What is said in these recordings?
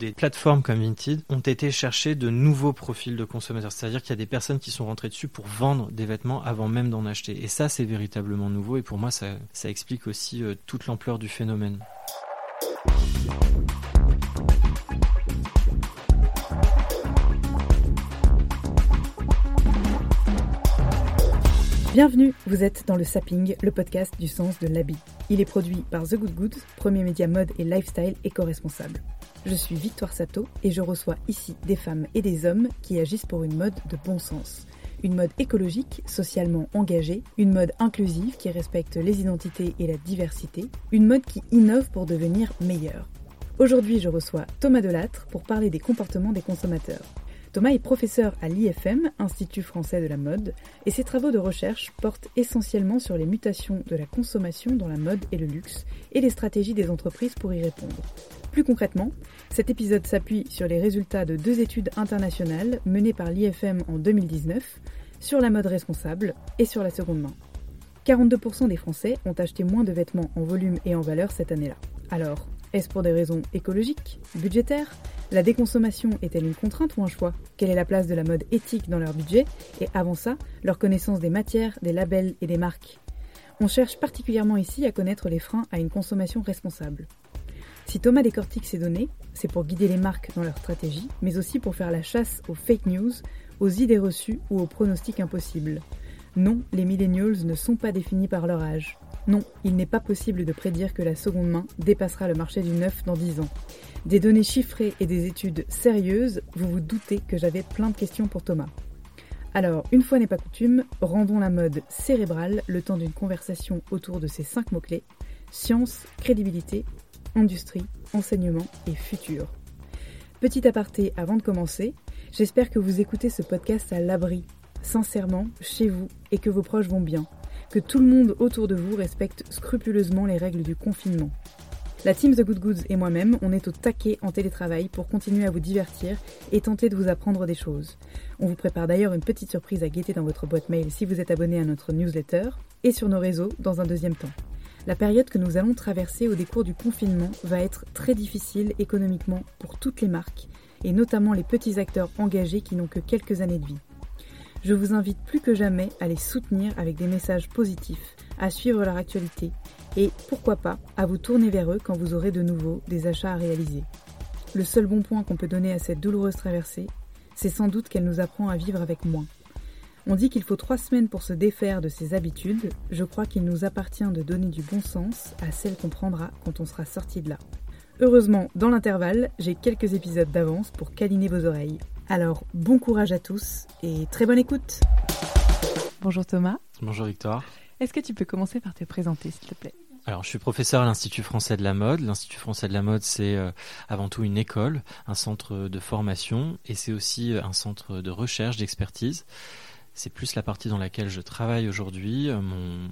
Des plateformes comme Vinted ont été chercher de nouveaux profils de consommateurs. C'est-à-dire qu'il y a des personnes qui sont rentrées dessus pour vendre des vêtements avant même d'en acheter. Et ça, c'est véritablement nouveau. Et pour moi, ça, explique aussi euh, toute l'ampleur du phénomène. Bienvenue, vous êtes dans le Sapping, le podcast du sens de l'habit. Il est produit par The Good Goods, premier média mode et lifestyle éco-responsable. Je suis Victoire Sato et je reçois ici des femmes et des hommes qui agissent pour une mode de bon sens. Une mode écologique, socialement engagée, une mode inclusive qui respecte les identités et la diversité, une mode qui innove pour devenir meilleure. Aujourd'hui, je reçois Thomas Delattre pour parler des comportements des consommateurs. Thomas est professeur à l'IFM, Institut français de la mode, et ses travaux de recherche portent essentiellement sur les mutations de la consommation dans la mode et le luxe et les stratégies des entreprises pour y répondre. Plus concrètement, cet épisode s'appuie sur les résultats de deux études internationales menées par l'IFM en 2019 sur la mode responsable et sur la seconde main. 42% des Français ont acheté moins de vêtements en volume et en valeur cette année-là. Alors, est-ce pour des raisons écologiques, budgétaires? La déconsommation est-elle une contrainte ou un choix? Quelle est la place de la mode éthique dans leur budget? Et avant ça, leur connaissance des matières, des labels et des marques? On cherche particulièrement ici à connaître les freins à une consommation responsable. Si Thomas décortique ces données, c'est pour guider les marques dans leur stratégie, mais aussi pour faire la chasse aux fake news, aux idées reçues ou aux pronostics impossibles. Non, les millennials ne sont pas définis par leur âge. Non, il n'est pas possible de prédire que la seconde main dépassera le marché du neuf dans 10 ans. Des données chiffrées et des études sérieuses, vous vous doutez que j'avais plein de questions pour Thomas. Alors, une fois n'est pas coutume, rendons la mode cérébrale le temps d'une conversation autour de ces cinq mots-clés science, crédibilité, industrie, enseignement et futur. Petit aparté avant de commencer, j'espère que vous écoutez ce podcast à l'abri, sincèrement, chez vous, et que vos proches vont bien que tout le monde autour de vous respecte scrupuleusement les règles du confinement. La team The Good Goods et moi-même, on est au taquet en télétravail pour continuer à vous divertir et tenter de vous apprendre des choses. On vous prépare d'ailleurs une petite surprise à guetter dans votre boîte mail si vous êtes abonné à notre newsletter et sur nos réseaux dans un deuxième temps. La période que nous allons traverser au décours du confinement va être très difficile économiquement pour toutes les marques et notamment les petits acteurs engagés qui n'ont que quelques années de vie. Je vous invite plus que jamais à les soutenir avec des messages positifs, à suivre leur actualité et, pourquoi pas, à vous tourner vers eux quand vous aurez de nouveau des achats à réaliser. Le seul bon point qu'on peut donner à cette douloureuse traversée, c'est sans doute qu'elle nous apprend à vivre avec moins. On dit qu'il faut trois semaines pour se défaire de ses habitudes, je crois qu'il nous appartient de donner du bon sens à celles qu'on prendra quand on sera sorti de là. Heureusement, dans l'intervalle, j'ai quelques épisodes d'avance pour câliner vos oreilles. Alors, bon courage à tous et très bonne écoute. Bonjour Thomas. Bonjour Victoire. Est-ce que tu peux commencer par te présenter, s'il te plaît? Alors, je suis professeur à l'Institut français de la mode. L'Institut français de la mode, c'est euh, avant tout une école, un centre de formation, et c'est aussi euh, un centre de recherche, d'expertise. C'est plus la partie dans laquelle je travaille aujourd'hui. Euh, mon,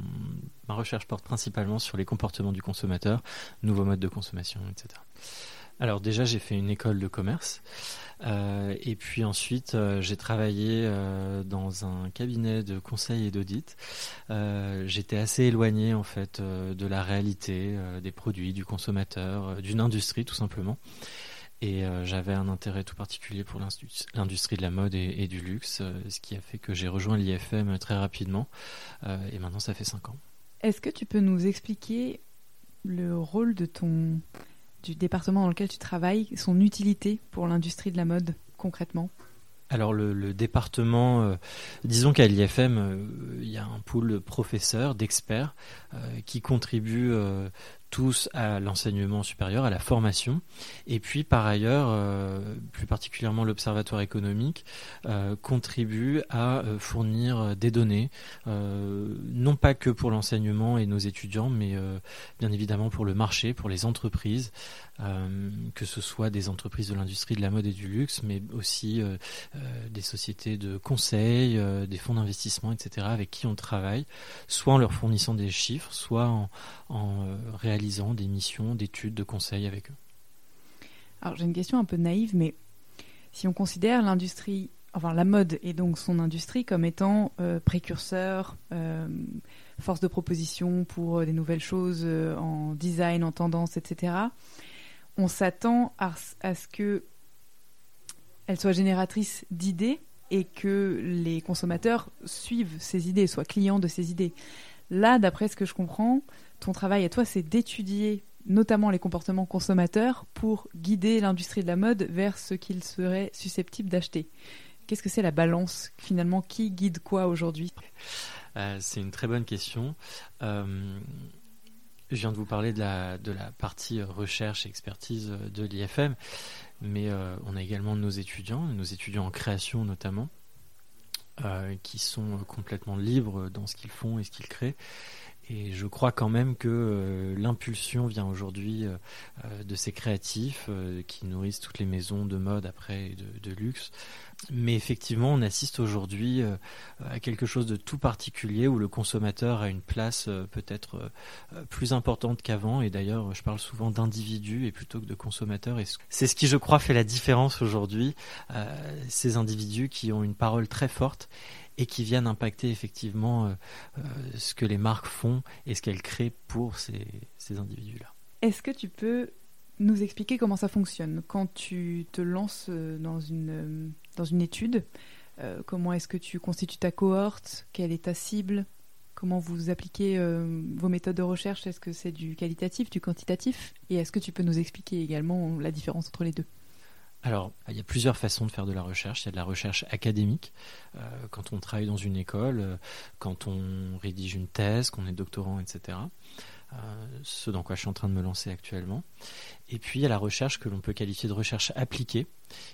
ma recherche porte principalement sur les comportements du consommateur, nouveaux modes de consommation, etc. Alors déjà, j'ai fait une école de commerce. Euh, et puis ensuite, euh, j'ai travaillé euh, dans un cabinet de conseil et d'audit. J'étais assez éloigné en fait de la réalité des produits, du consommateur, d'une industrie tout simplement. Et j'avais un intérêt tout particulier pour l'industrie de la mode et, et, du luxe, ce qui a fait que j'ai rejoint l'IFM très rapidement. et maintenant, ça fait cinq ans. Est-ce que tu peux nous expliquer le rôle de ton du département dans lequel tu travailles, son utilité pour l'industrie de la mode concrètement alors le, département, euh, disons qu'à l'IFM, euh, il y a un pool de professeurs, d'experts, euh, qui contribuent tous à l'enseignement supérieur, à la formation. Et puis par ailleurs, plus particulièrement l'Observatoire économique, contribue à fournir des données, non pas que pour l'enseignement et nos étudiants, mais bien évidemment pour le marché, pour les entreprises, euh, que ce soit des entreprises de l'industrie de la mode et du luxe, mais aussi euh, euh, des sociétés de conseil, des fonds d'investissement, etc., avec qui on travaille, soit en leur fournissant des chiffres, soit en, en réalisant des missions d'études, de conseil avec eux. Alors j'ai une question un peu naïve, mais si on considère l'industrie, enfin la mode et donc son industrie comme étant précurseur, force de proposition pour des nouvelles choses en design, en tendance, etc on s'attend à, ce que elle soit génératrice d'idées et que les consommateurs suivent ces idées, soient clients de ces idées. Là, d'après ce que je comprends, ton travail à toi, c'est d'étudier notamment les comportements consommateurs pour guider l'industrie de la mode vers ce qu'ils seraient susceptibles d'acheter. Qu'est-ce que c'est la balance Finalement, qui guide quoi aujourd'hui? Euh, C'est une très bonne question. Euh, je viens de vous parler de la, partie recherche et expertise de l'IFM, mais euh, on a également nos étudiants, nos étudiants en création notamment, euh, qui sont complètement libres dans ce qu'ils font et ce qu'ils créent. Et je crois quand même que euh, l'impulsion vient aujourd'hui de ces créatifs qui nourrissent toutes les maisons de mode après de, luxe mais effectivement, on assiste aujourd'hui euh, à quelque chose de tout particulier où le consommateur a une place euh, peut-être euh, plus importante qu'avant. Et d'ailleurs, je parle souvent d'individus et plutôt que de consommateurs. C'est ce qui, je crois, fait la différence aujourd'hui. ces individus qui ont une parole très forte et qui viennent impacter effectivement ce que les marques font et ce qu'elles créent pour ces, ces individus-là. Est-ce que tu peux nous expliquer comment ça fonctionne? Quand tu te lances dans une dans une étude. Euh, comment est-ce que tu constitues ta cohorte? Quelle est ta cible? Comment vous appliquez euh, vos méthodes de recherche? Est-ce que c'est du qualitatif, du quantitatif? Et est-ce que tu peux nous expliquer également la différence entre les deux? Alors, il y a plusieurs façons de faire de la recherche. Il y a de la recherche académique, euh, quand on travaille dans une école, quand on rédige une thèse, qu'on est doctorant, etc. ce dans quoi je suis en train de me lancer actuellement. Et puis, a la recherche que l'on peut qualifier de recherche appliquée,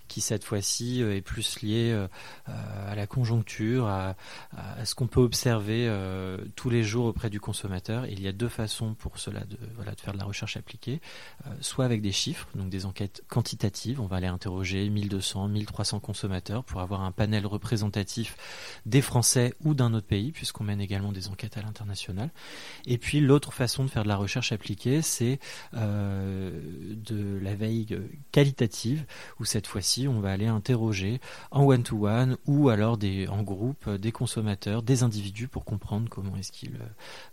qui cette fois-ci euh, est plus lié euh, euh, à la conjoncture, à, ce qu'on peut observer tous les jours auprès du consommateur. il y a deux façons pour cela de, voilà, de faire de la recherche appliquée, soit avec des chiffres, donc des enquêtes quantitatives, on va aller interroger 1200, 1300 consommateurs pour avoir un panel représentatif des Français ou d'un autre pays, puisqu'on mène également des enquêtes à l'international. Et puis l'autre façon de faire de la recherche appliquée, c'est de la veille qualitative, où cette fois-ci, on va aller interroger en one-to-one ou alors des, en groupe des consommateurs, des individus pour comprendre comment est-ce qu'ils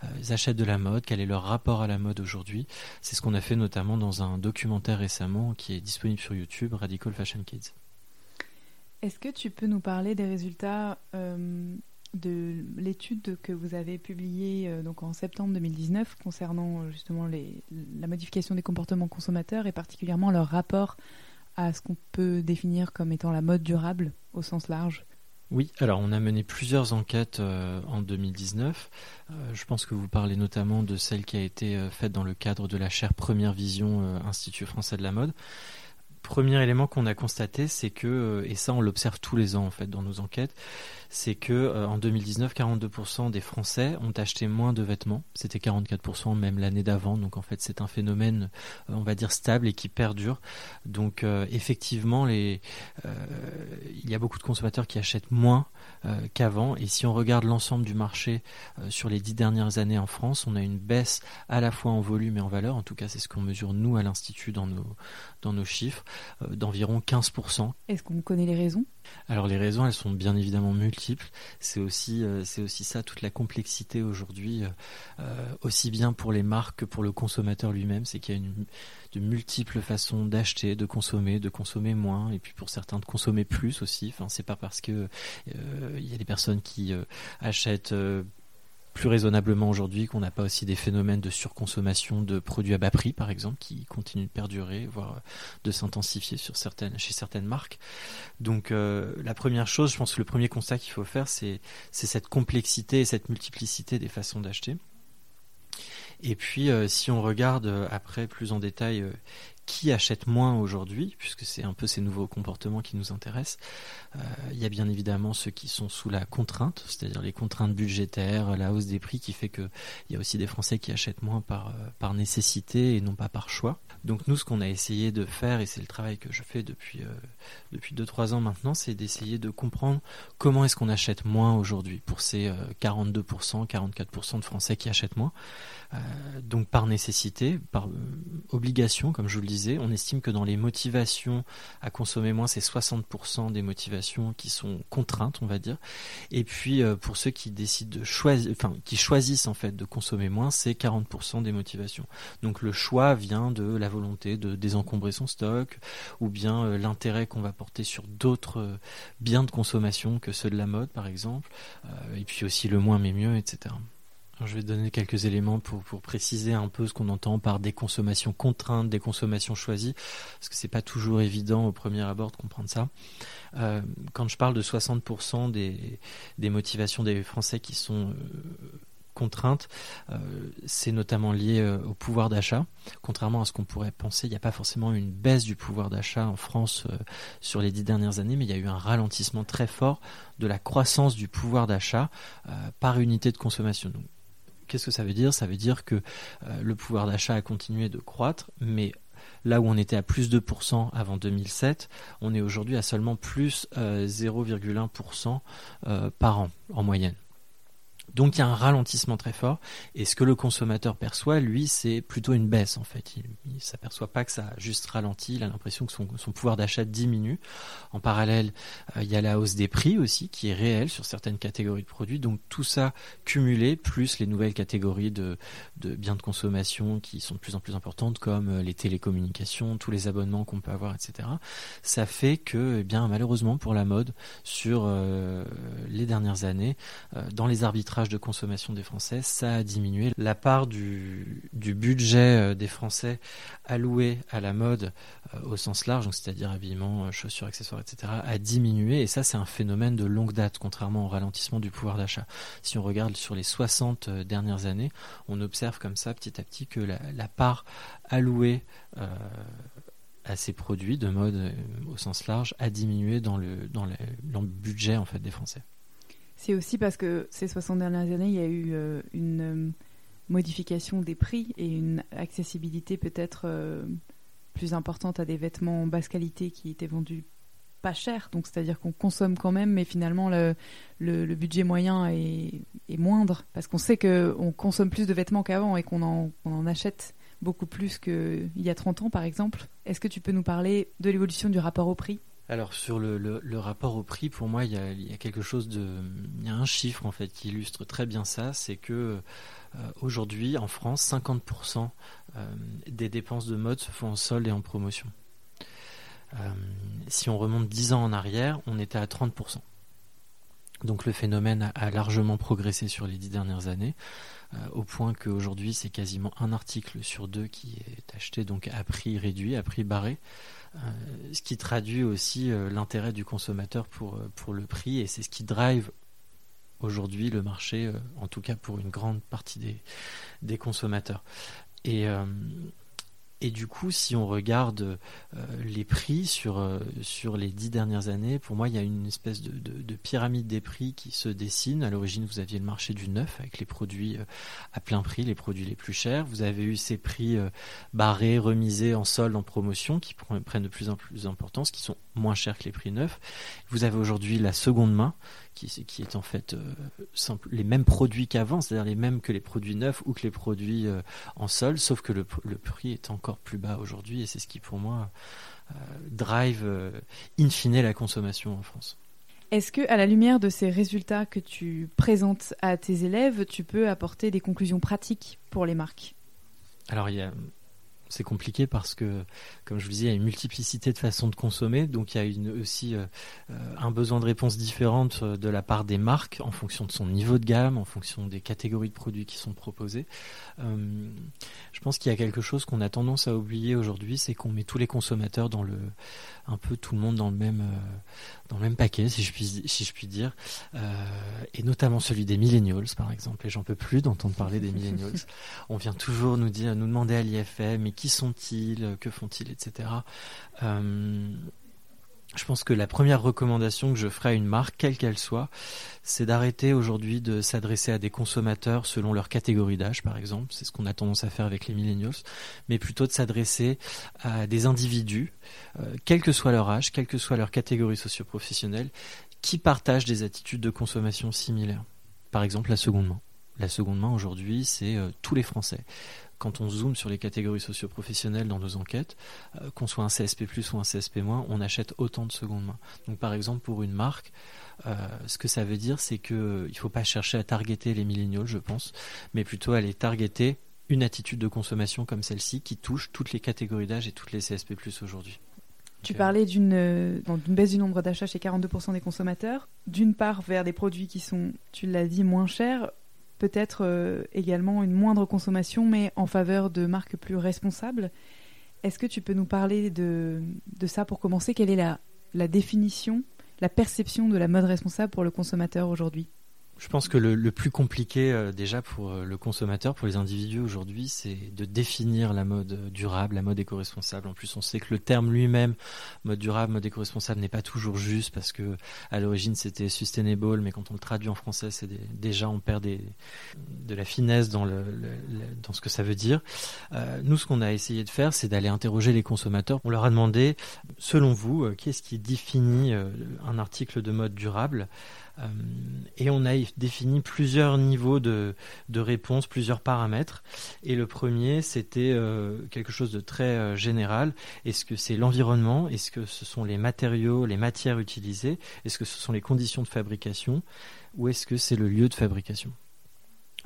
euh, achètent de la mode, quel est leur rapport à la mode aujourd'hui. C'est ce qu'on a fait notamment dans un documentaire récemment qui est disponible sur YouTube, Radical Fashion Kids. Est-ce que tu peux nous parler des résultats euh, de l'étude que vous avez publiée euh, donc en septembre 2019 concernant justement les, la modification des comportements consommateurs et particulièrement leur rapport à ce qu'on peut définir comme étant la mode durable au sens large oui, alors on a mené plusieurs enquêtes euh, en 2019. Euh, je pense que vous parlez notamment de celle qui a été euh, faite dans le cadre de la chaire Première Vision Institut français de la mode. Premier élément qu'on a constaté, c'est que, et ça on l'observe tous les ans en fait dans nos enquêtes, c'est que euh, en 2019, 42% des Français ont acheté moins de vêtements. C'était 44% même l'année d'avant. Donc en fait, c'est un phénomène, euh, on va dire stable et qui perdure. Donc euh, effectivement, il y a beaucoup de consommateurs qui achètent moins qu'avant. Et si on regarde l'ensemble du marché sur les dix dernières années en France, on a une baisse à la fois en volume et en valeur. En tout cas, c'est ce qu'on mesure nous à l'institut dans nos dans nos chiffres d'environ 15%. Est-ce qu'on connaît les raisons? Alors les raisons, elles sont bien évidemment multiples. C'est aussi, euh, c'est aussi ça toute la complexité aujourd'hui, euh, euh, aussi bien pour les marques que pour le consommateur lui-même, c'est qu'il y a une, de multiples façons d'acheter, de consommer, de consommer moins, et puis pour certains de consommer plus aussi. Enfin, c'est pas parce que il y a des personnes qui achètent plus raisonnablement aujourd'hui qu'on n'a pas aussi des phénomènes de surconsommation de produits à bas prix, par exemple, qui continuent de perdurer, voire de s'intensifier chez certaines marques. Donc, euh, la première chose, je pense que le premier constat qu'il faut faire, c'est cette complexité et cette multiplicité des façons d'acheter. Et puis, si on regarde après plus en détail qui achète moins aujourd'hui, puisque c'est un peu ces nouveaux comportements qui nous intéressent. Euh, il y a bien évidemment ceux qui sont sous la contrainte, c'est-à-dire les contraintes budgétaires, la hausse des prix qui fait qu'il y a aussi des Français qui achètent moins par, euh, par nécessité et non pas par choix. Donc nous, ce qu'on a essayé de faire, et c'est le travail que je fais depuis, euh, depuis 2-3 ans maintenant, c'est d'essayer de comprendre comment est-ce qu'on achète moins aujourd'hui pour ces 42%, 44% de Français qui achètent moins. donc par nécessité, par obligation, comme je vous le disais, on estime que dans les motivations à consommer moins, c'est 60% des motivations qui sont contraintes, on va dire. Et puis euh, pour ceux qui décident de choisir, qui choisissent en fait de consommer moins, c'est 40% des motivations. Donc le choix vient de la volonté de désencombrer son stock, ou bien euh, l'intérêt qu'on va porter sur d'autres euh, biens de consommation que ceux de la mode, par exemple. et puis aussi le moins mais mieux, etc je vais donner quelques éléments pour, préciser un peu ce qu'on entend par des consommations contraintes, des consommations choisies, parce que c'est pas toujours évident au premier abord de comprendre ça. Euh, quand je parle de 60% des, motivations des Français qui sont euh, contraintes, euh, c'est notamment lié au pouvoir d'achat. Contrairement à ce qu'on pourrait penser, il n'y a pas forcément une baisse du pouvoir d'achat en France sur les dix dernières années, mais il y a eu un ralentissement très fort de la croissance du pouvoir d'achat par unité de consommation. Qu'est-ce que ça veut dire? Ça veut dire que euh, le pouvoir d'achat a continué de croître, mais là où on était à plus de 2% avant 2007, on est aujourd'hui à seulement plus 0,1% euh, euh, par an en moyenne. Donc il y a un ralentissement très fort et ce que le consommateur perçoit, lui, c'est plutôt une baisse en fait. Il ne s'aperçoit pas que ça juste ralenti, il a l'impression que son, pouvoir d'achat diminue. En parallèle, euh, il y a la hausse des prix aussi qui est réelle sur certaines catégories de produits. Donc tout ça cumulé, plus les nouvelles catégories de, de biens de consommation qui sont de plus en plus importantes comme euh, les télécommunications, tous les abonnements qu'on peut avoir, etc. Ça fait que, eh bien malheureusement pour la mode, sur euh, les dernières années, dans les arbitrages de consommation des Français, ça a diminué. La part du, budget euh, des Français alloué à la mode euh, au sens large, c'est-à-dire habillement, euh, chaussures, accessoires, etc., a diminué. Et ça, c'est un phénomène de longue date, contrairement au ralentissement du pouvoir d'achat. Si on regarde sur les 60 dernières années, on observe comme ça, petit à petit, que la, part allouée à ces produits de mode au sens large a diminué dans le, dans le, dans le budget en fait des Français. C'est aussi parce que ces 60 dernières années, il y a eu euh, une euh, modification des prix et une accessibilité peut-être euh, plus importante à des vêtements basse qualité qui étaient vendus pas cher. Donc c'est-à-dire qu'on consomme quand même, mais finalement le, budget moyen est, moindre parce qu'on sait qu'on consomme plus de vêtements qu'avant et qu'on en, en, achète beaucoup plus qu'il y a 30 ans par exemple. Est-ce que tu peux nous parler de l'évolution du rapport au prix? Alors sur le, rapport au prix, pour moi, il y, a, quelque chose de, il y a un chiffre en fait qui illustre très bien ça, c'est que euh, aujourd'hui en France, 50% euh, des dépenses de mode se font en solde et en promotion. Euh, si on remonte 10 ans en arrière, on était à 30%. Donc le phénomène a, largement progressé sur les dix dernières années, au point qu'aujourd'hui c'est quasiment un article sur deux qui est acheté donc à prix réduit, à prix barré. Euh, ce qui traduit aussi euh, l'intérêt du consommateur pour, euh, pour le prix et c'est ce qui drive aujourd'hui le marché, en tout cas pour une grande partie des, des consommateurs. Et, et du coup, si on regarde euh, les prix sur, euh, sur les dix dernières années, pour moi, il y a une espèce de, de, pyramide des prix qui se dessine. À l'origine, vous aviez le marché du neuf avec les produits euh, à plein prix, les produits les plus chers. Vous avez eu ces prix barrés, remisés en solde, en promotion, qui prennent de plus en plus d'importance, qui sont moins chers que les prix neufs. Vous avez aujourd'hui la seconde main, qui, qui est en fait euh, les mêmes produits qu'avant, c'est-à-dire les mêmes que les produits neufs ou que les produits euh, en sol, sauf que le, prix est encore plus bas aujourd'hui et c'est ce qui pour moi euh, drive in fine la consommation en France. Est-ce que, à la lumière de ces résultats que tu présentes à tes élèves, tu peux apporter des conclusions pratiques pour les marques? Alors, il y a c'est compliqué parce que, comme je vous disais, il y a une multiplicité de façons de consommer, donc il y a une, aussi euh, euh, un besoin de réponse différente de la part des marques en fonction de son niveau de gamme, en fonction des catégories de produits qui sont proposés. Euh, je pense qu'il y a quelque chose qu'on a tendance à oublier aujourd'hui, c'est qu'on met tous les consommateurs dans le, un peu tout le monde dans le même, dans le même paquet, si je puis, si je puis dire, et notamment celui des millennials, par exemple. Et j'en peux plus d'entendre parler des millennials. On vient toujours nous dire, nous demander à l'IFM, mais qui sont-ils, que font-ils, etc. Euh, je pense que la première recommandation que je ferai à une marque, quelle qu'elle soit, c'est d'arrêter aujourd'hui de s'adresser à des consommateurs selon leur catégorie d'âge, par exemple. C'est ce qu'on a tendance à faire avec les millennials, mais plutôt de s'adresser à des individus, euh, quel que soit leur âge, quelle que soit leur catégorie socio-professionnelle, qui partagent des attitudes de consommation similaires. Par exemple, la seconde main. La seconde main aujourd'hui, c'est euh, tous les Français quand on zoome sur les catégories socio-professionnelles dans nos enquêtes, euh, qu'on soit un CSP+, ou un CSP-, on achète autant de seconde main. Donc par exemple, pour une marque, euh, ce que ça veut dire, c'est qu'il ne faut pas chercher à targeter les milléniaux, je pense, mais plutôt à les targeter une attitude de consommation comme celle-ci qui touche toutes les catégories d'âge et toutes les CSP+, aujourd'hui. Tu parlais d'une baisse du nombre d'achats chez 42% des consommateurs, d'une part vers des produits qui sont, tu l'as dit, moins chers, peut-être euh, également une moindre consommation, mais en faveur de marques plus responsables. Est-ce que tu peux nous parler de, ça pour commencer? Quelle est la définition, la perception de la mode responsable pour le consommateur aujourd'hui? Je pense que le, plus compliqué euh, déjà pour euh, le consommateur, pour les individus aujourd'hui, c'est de définir la mode durable, la mode éco-responsable. En plus, on sait que le terme lui-même, mode durable, mode éco-responsable, n'est pas toujours juste parce que à l'origine c'était sustainable, mais quand on le traduit en français, c'est déjà on perd des, de la finesse dans, le, dans ce que ça veut dire. Euh, nous, ce qu'on a essayé de faire, c'est d'aller interroger les consommateurs. On leur a demandé, selon vous, qu'est-ce qui définit un article de mode durable? euh, et on a défini plusieurs niveaux de, de réponse, plusieurs paramètres. Et le premier, c'était euh, quelque chose de très euh, général. Est-ce que c'est l'environnement? Est-ce que ce sont les matériaux, les matières utilisées? Est-ce que ce sont les conditions de fabrication? Ou est-ce que c'est le lieu de fabrication?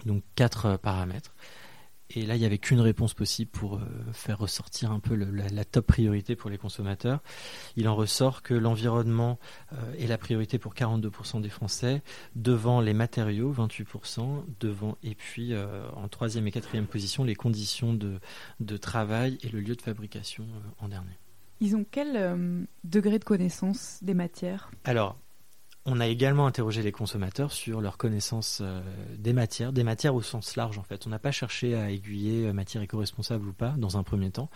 Donc quatre paramètres. Et là, il n'y avait qu'une réponse possible pour euh, faire ressortir un peu la, top priorité pour les consommateurs. Il en ressort que l'environnement euh, est la priorité pour 42% des Français, devant les matériaux, 28%, devant, et puis euh, en troisième et quatrième position, les conditions de, de travail et le lieu de fabrication en dernier. Ils ont quel degré de connaissance des matières? Alors, on a également interrogé les consommateurs sur leur connaissance euh, des matières, des matières au sens large en fait. On n'a pas cherché à aiguiller euh, matière éco-responsable ou pas dans un premier temps.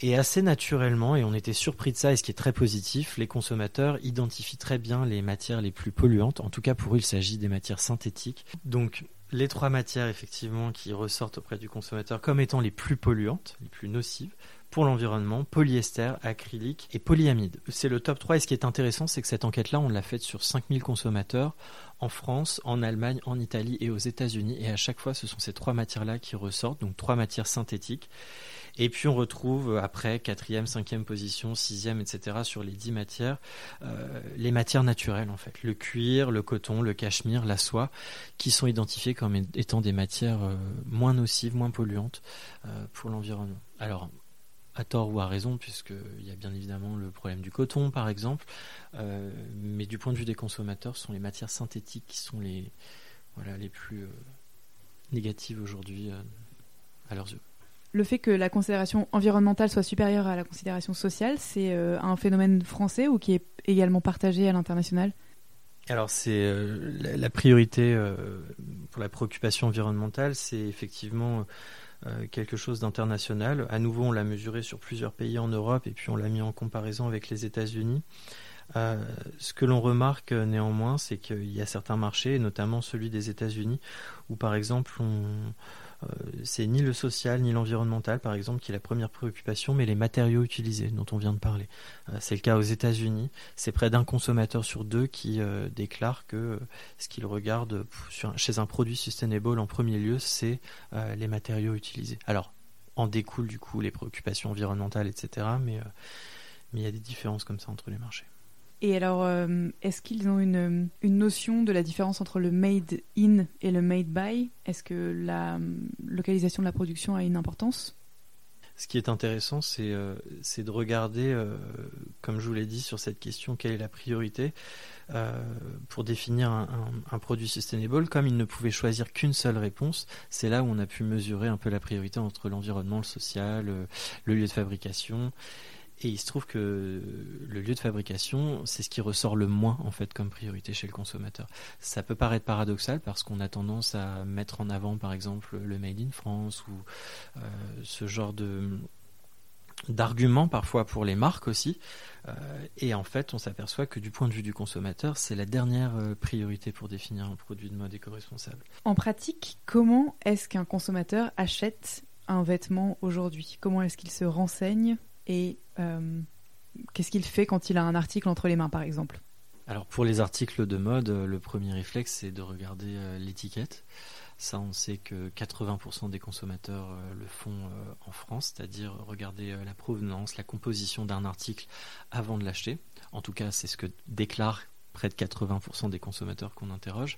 Et assez naturellement, et on était surpris de ça, et ce qui est très positif, les consommateurs identifient très bien les matières les plus polluantes. En tout cas, pour eux, il s'agit des matières synthétiques. Donc, les trois matières, effectivement, qui ressortent auprès du consommateur comme étant les plus polluantes, les plus nocives, pour l'environnement, polyester, acrylique et polyamide. C'est le top 3 et ce qui est intéressant, c'est que cette enquête-là, on l'a faite sur 5000 consommateurs en France, en Allemagne, en Italie et aux États-Unis. Et à chaque fois, ce sont ces trois matières-là qui ressortent, donc trois matières synthétiques. Et puis on retrouve après quatrième, cinquième position, sixième, etc. sur les dix matières, euh, les matières naturelles en fait, le cuir, le coton, le cachemire, la soie, qui sont identifiées comme étant des matières euh, moins nocives, moins polluantes euh, pour l'environnement. Alors à tort ou à raison, puisqu'il y a bien évidemment le problème du coton, par exemple. Euh, mais du point de vue des consommateurs, ce sont les matières synthétiques qui sont les, voilà, les plus euh, négatives aujourd'hui euh, à leurs yeux. Le fait que la considération environnementale soit supérieure à la considération sociale, c'est un phénomène français ou qui est également partagé à l'international? Alors c'est la, priorité pour la préoccupation environnementale, c'est effectivement euh, quelque chose d'international. À nouveau, on l'a mesuré sur plusieurs pays en Europe et puis on l'a mis en comparaison avec les États-Unis. Euh, ce que l'on remarque euh, néanmoins, c'est qu'il y a certains marchés, notamment celui des États-Unis, où par exemple on, c'est ni le social ni l'environnemental, par exemple, qui est la première préoccupation, mais les matériaux utilisés dont on vient de parler. Euh, c'est le cas aux États-Unis. C'est près d'un consommateur sur deux qui euh, déclare que ce qu'il regarde chez un produit sustainable en premier lieu, c'est les matériaux utilisés. Alors, en découle du coup les préoccupations environnementales, etc. Mais il y a des différences comme ça entre les marchés. Et alors, euh, est-ce qu'ils ont une, une, notion de la différence entre le made in et le made by? Est-ce que la localisation de la production a une importance? Ce qui est intéressant, c'est de regarder, comme je vous l'ai dit, sur cette question, quelle est la priorité pour définir un, produit sustainable. Comme il ne pouvait choisir qu'une seule réponse, c'est là où on a pu mesurer un peu la priorité entre l'environnement, le social, le lieu de fabrication et il se trouve que le lieu de fabrication, c'est ce qui ressort le moins en fait comme priorité chez le consommateur. Ça peut paraître paradoxal parce qu'on a tendance à mettre en avant par exemple le Made in France ou euh, ce genre de d'arguments parfois pour les marques aussi. Euh, et en fait, on s'aperçoit que du point de vue du consommateur, c'est la dernière euh, priorité pour définir un produit de mode éco-responsable. En pratique, comment est-ce qu'un consommateur achète un vêtement aujourd'hui? Comment est-ce qu'il se renseigne? Et euh, qu'est-ce qu'il fait quand il a un article entre les mains, par exemple? Alors pour les articles de mode, euh, le premier réflexe, c'est de regarder euh, l'étiquette. Ça, on sait que 80% des consommateurs le font en France, c'est-à-dire regarder la provenance, la composition d'un article avant de l'acheter. En tout cas, c'est ce que déclare près de 80% des consommateurs qu'on interroge.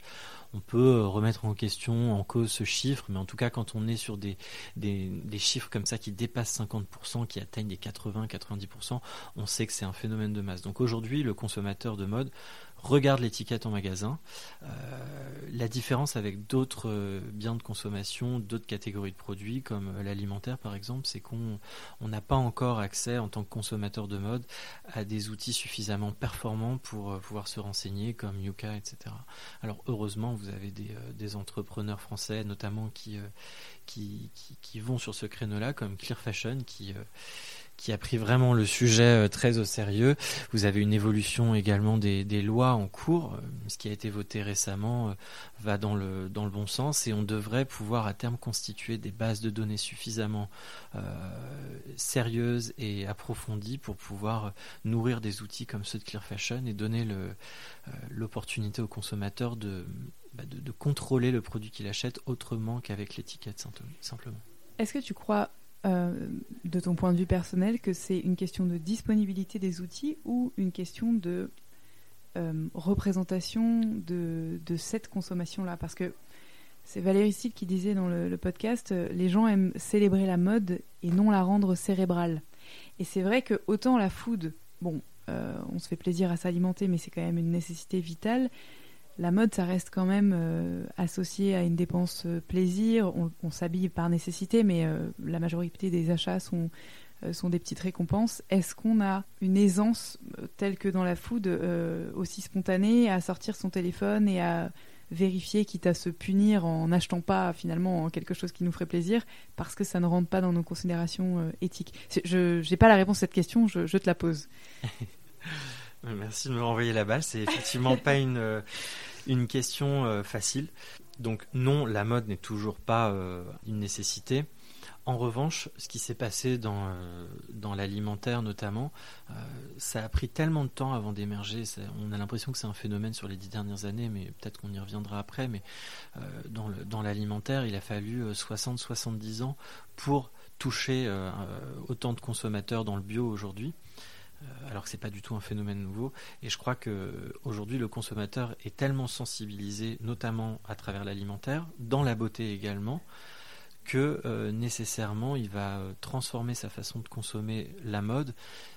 On peut euh, remettre en question, en cause ce chiffre, mais en tout cas quand on est sur des, des, chiffres comme ça qui dépassent 50%, qui atteignent des 80-90%, on sait que c'est un phénomène de masse. Donc aujourd'hui, le consommateur de mode regarde l'étiquette en magasin. Euh, la différence avec d'autres euh, biens de consommation, d'autres catégories de produits, comme euh, l'alimentaire par exemple, c'est qu'on n'a pas encore accès en tant que consommateur de mode à des outils suffisamment performants pour pouvoir se renseigner, comme Yuka, etc. Alors heureusement, vous avez des, entrepreneurs français notamment qui, qui, qui, vont sur ce créneau-là, comme Clear Fashion, qui qui a pris vraiment le sujet euh, très au sérieux. Vous avez une évolution également des, lois en cours. Euh, ce qui a été voté récemment euh, va dans le, dans le bon sens et on devrait pouvoir à terme constituer des bases de données suffisamment sérieuses et approfondies pour pouvoir nourrir des outils comme ceux de Clear Fashion et donner l'opportunité au consommateur de, bah, de, de contrôler le produit qu'il achète autrement qu'avec l'étiquette simplement. Est-ce que tu crois euh, de ton point de vue personnel, que c'est une question de disponibilité des outils ou une question de euh, représentation de, cette consommation-là? Parce que c'est Valérie Sid qui disait dans le, podcast, euh, les gens aiment célébrer la mode et non la rendre cérébrale. Et c'est vrai que autant la food, bon, on se fait plaisir à s'alimenter, mais c'est quand même une nécessité vitale la mode, ça reste quand même euh, associé à une dépense euh, plaisir. On, s'habille par nécessité, mais euh, la majorité des achats sont, des petites récompenses. Est-ce qu'on a une aisance telle que dans la food aussi spontanée à sortir son téléphone et à vérifier, quitte à se punir en n'achetant pas finalement quelque chose qui nous ferait plaisir, parce que ça ne rentre pas dans nos considérations éthiques? Je n'ai pas la réponse à cette question, je te la pose. Merci de me renvoyer la balle. C'est effectivement pas une, une question euh, facile. Donc non, la mode n'est toujours pas euh, une nécessité. En revanche, ce qui s'est passé dans, euh, dans l'alimentaire notamment, ça a pris tellement de temps avant d'émerger. On a l'impression que c'est un phénomène sur les dix dernières années, mais peut-être qu'on y reviendra après. Mais dans l'alimentaire, il a fallu 60-70 ans pour toucher autant de consommateurs dans le bio aujourd'hui. Euh, alors que c'est pas du tout un phénomène nouveau. Et je crois que aujourd'hui le consommateur est tellement sensibilisé, notamment à travers l'alimentaire, dans la beauté également, que euh, nécessairement il va euh, transformer sa façon de consommer la mode,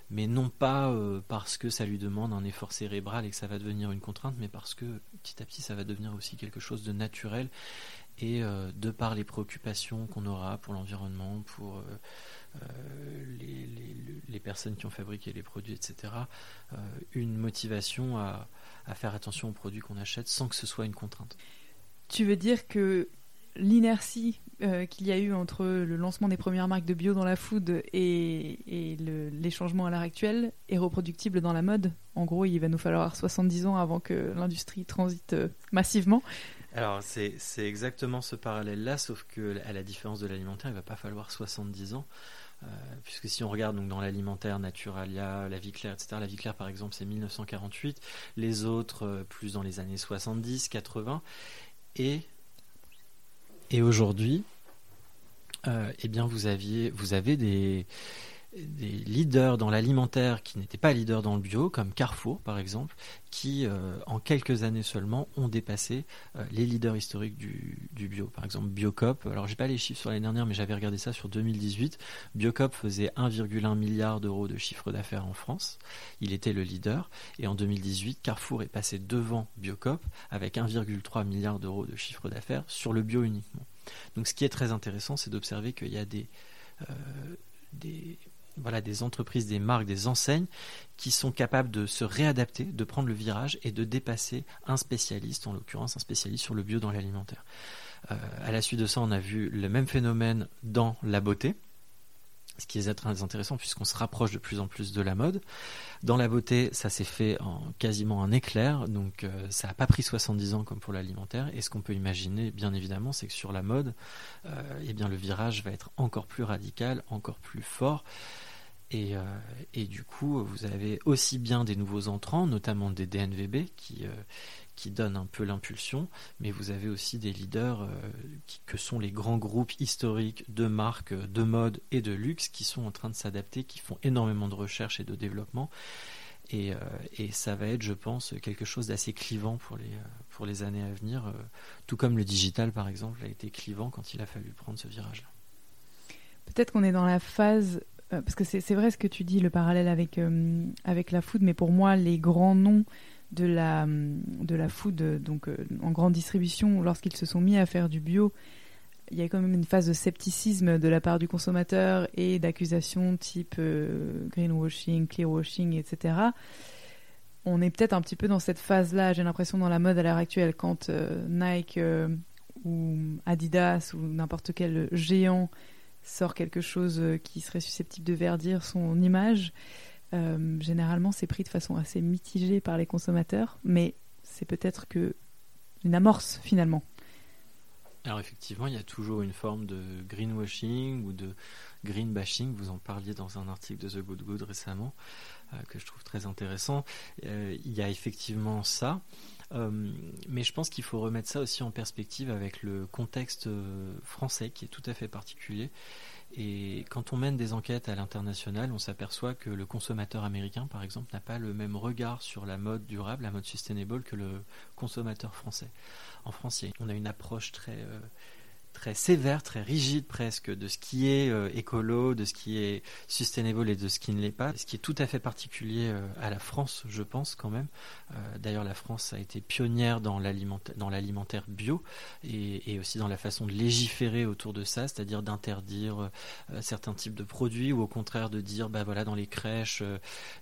mais non pas parce que ça lui demande un effort cérébral et que ça va devenir une contrainte, mais parce que petit à petit ça va devenir aussi quelque chose de naturel et de par les préoccupations qu'on aura pour l'environnement, pour euh, les, personnes qui ont fabriqué les produits, etc., euh, une motivation à, faire attention aux produits qu'on achète sans que ce soit une contrainte. Tu veux dire que l'inertie euh, qu'il y a eu entre le lancement des premières marques de bio dans la food et, les changements à l'heure actuelle est reproductible dans la mode? En gros, il va nous falloir 70 ans avant que l'industrie transite massivement. Alors, c'est exactement ce parallèle-là, sauf que à la différence de l'alimentaire, il ne va pas falloir 70 ans. Euh, puisque si on regarde donc dans l'alimentaire, Naturalia, la vie claire, etc. La vie claire, par exemple, c'est 1948. Les autres, euh, plus dans les années 70, 80. Et, aujourd'hui, euh, eh bien, vous avez des, des leaders dans l'alimentaire qui n'étaient pas leaders dans le bio, comme Carrefour par exemple, qui euh, en quelques années seulement ont dépassé euh, les leaders historiques du, bio. Par exemple Biocop, alors j'ai pas les chiffres sur l'année dernière, mais j'avais regardé ça sur 2018. Biocop faisait 1,1 milliard d'euros de chiffre d'affaires en France. Il était le leader. Et en 2018, Carrefour est passé devant Biocop avec 1,3 milliard d'euros de chiffre d'affaires sur le bio uniquement. Donc ce qui est très intéressant, c'est d'observer qu'il y a des, euh, des voilà, des entreprises, des marques, des enseignes qui sont capables de se réadapter, de prendre le virage et de dépasser un spécialiste, en l'occurrence un spécialiste sur le bio dans l'alimentaire. Euh, à la suite de ça, on a vu le même phénomène dans la beauté ce qui est très intéressant puisqu'on se rapproche de plus en plus de la mode. Dans la beauté, ça s'est fait en quasiment un éclair, donc euh, ça n'a pas pris 70 ans comme pour l'alimentaire. Et ce qu'on peut imaginer, bien évidemment, c'est que sur la mode, euh, eh bien, le virage va être encore plus radical, encore plus fort. Et, euh, et, du coup, vous avez aussi bien des nouveaux entrants, notamment des DNVB, qui, qui donne un peu l'impulsion, mais vous avez aussi des leaders euh, que sont les grands groupes historiques de marques, de mode et de luxe qui sont en train de s'adapter, qui font énormément de recherche et de développement. Et, euh, ça va être, je pense, quelque chose d'assez clivant pour les, euh, pour les années à venir, tout comme le digital, par exemple, a été clivant quand il a fallu prendre ce virage-là. Peut-être qu'on est dans la phase parce que c'est vrai ce que tu dis, le parallèle avec, avec la food, mais pour moi, les grands noms de la, de la food donc, euh, en grande distribution, lorsqu'ils se sont mis à faire du bio, il y a quand même une phase de scepticisme de la part du consommateur et d'accusations type euh, greenwashing, clearwashing, etc. On est peut-être un petit peu dans cette phase-là, j'ai l'impression, dans la mode à l'heure actuelle, quand euh, Nike ou Adidas ou n'importe quel géant sort quelque chose qui serait susceptible de verdir son image. Euh, généralement, c'est pris de façon assez mitigée par les consommateurs, mais c'est peut-être que une amorce finalement. Alors effectivement, il y a toujours une forme de greenwashing ou de green bashing. Vous en parliez dans un article de The Good Good récemment euh, que je trouve très intéressant. Euh, il y a effectivement ça. Mais je pense qu'il faut remettre ça aussi en perspective avec le contexte français qui est tout à fait particulier et quand on mène des enquêtes à l'international, on s'aperçoit que le consommateur américain, par exemple, n'a pas le même regard sur la mode durable, la mode sustainable, que le consommateur français. En France, on a une approche très euh, très sévère, très rigide presque de ce qui est euh, écolo, de ce qui est sustainable et de ce qui ne l'est pas. Ce qui est tout à fait particulier euh, à la France, je pense quand même. Euh, d'ailleurs, la France a été pionnière dans l'alimentaire bio et, aussi dans la façon de légiférer autour de ça, c'est-à-dire d'interdire certains types de produits ou au contraire de dire, bah voilà, dans les crèches,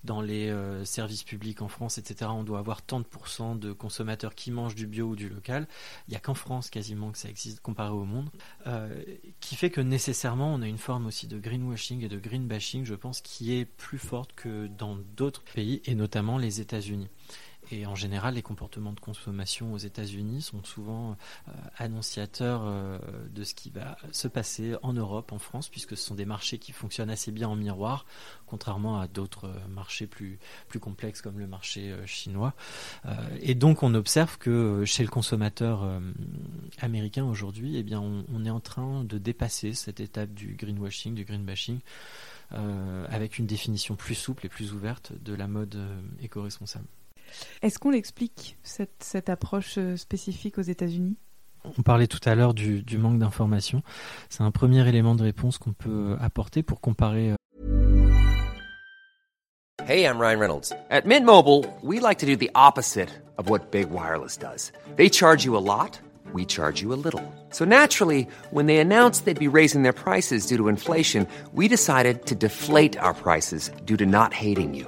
dans les services publics en France, etc., on doit avoir tant de pourcents de consommateurs qui mangent du bio ou du local. Il n'y a qu'en France quasiment que ça existe comparé au monde. Euh, qui fait que nécessairement on a une forme aussi de greenwashing et de green bashing, je pense, qui est plus forte que dans d'autres pays, et notamment les États-Unis. Et en général, les comportements de consommation aux États-Unis sont souvent euh, annonciateurs euh, de ce qui va se passer en Europe, en France, puisque ce sont des marchés qui fonctionnent assez bien en miroir, contrairement à d'autres euh, marchés plus, complexes comme le marché chinois. et donc, on observe que chez le consommateur américain aujourd'hui, eh bien, on, est en train de dépasser cette étape du greenwashing, du greenbashing. avec une définition plus souple et plus ouverte de la mode éco-responsable. Est-ce qu'on l'explique, cette, cette approche euh, spécifique aux États-Unis? On parlait tout à l'heure du, du manque d'information. C'est un premier élément de réponse qu'on peut apporter pour comparer. Euh, hey, I'm Ryan Reynolds. At Mint Mobile, we like to do the opposite of what Big Wireless does. They charge you a lot, we charge you a little. So naturally, when they announced they'd be raising their prices due to inflation, we decided to deflate our prices due to not hating you.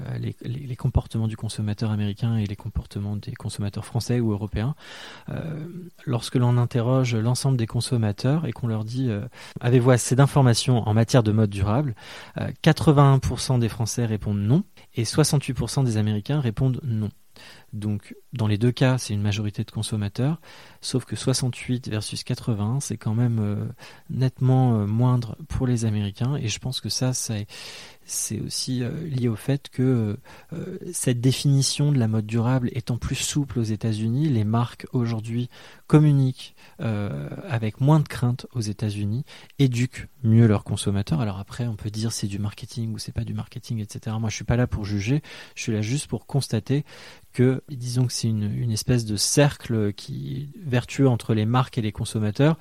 Euh, les, comportements du consommateur américain et les comportements des consommateurs français ou européens. Euh, lorsque l'on interroge l'ensemble des consommateurs et qu'on leur dit euh, avez-vous assez d'informations en matière de mode durable, 81% des Français répondent non et 68% des Américains répondent non. Donc dans les deux cas, c'est une majorité de consommateurs, sauf que 68 versus 80, c'est quand même euh, nettement euh, moindre pour les Américains, et je pense que ça, c'est aussi euh, lié au fait que cette définition de la mode durable étant plus souple aux États-Unis, les marques aujourd'hui communiquent avec moins de crainte aux États-Unis, éduquent mieux leurs consommateurs. Alors après, on peut dire c'est du marketing ou c'est pas du marketing, etc. Moi, je suis pas là pour juger, je suis là juste pour constater que, disons que c'est une, espèce de cercle qui vertueux entre les marques et les consommateurs.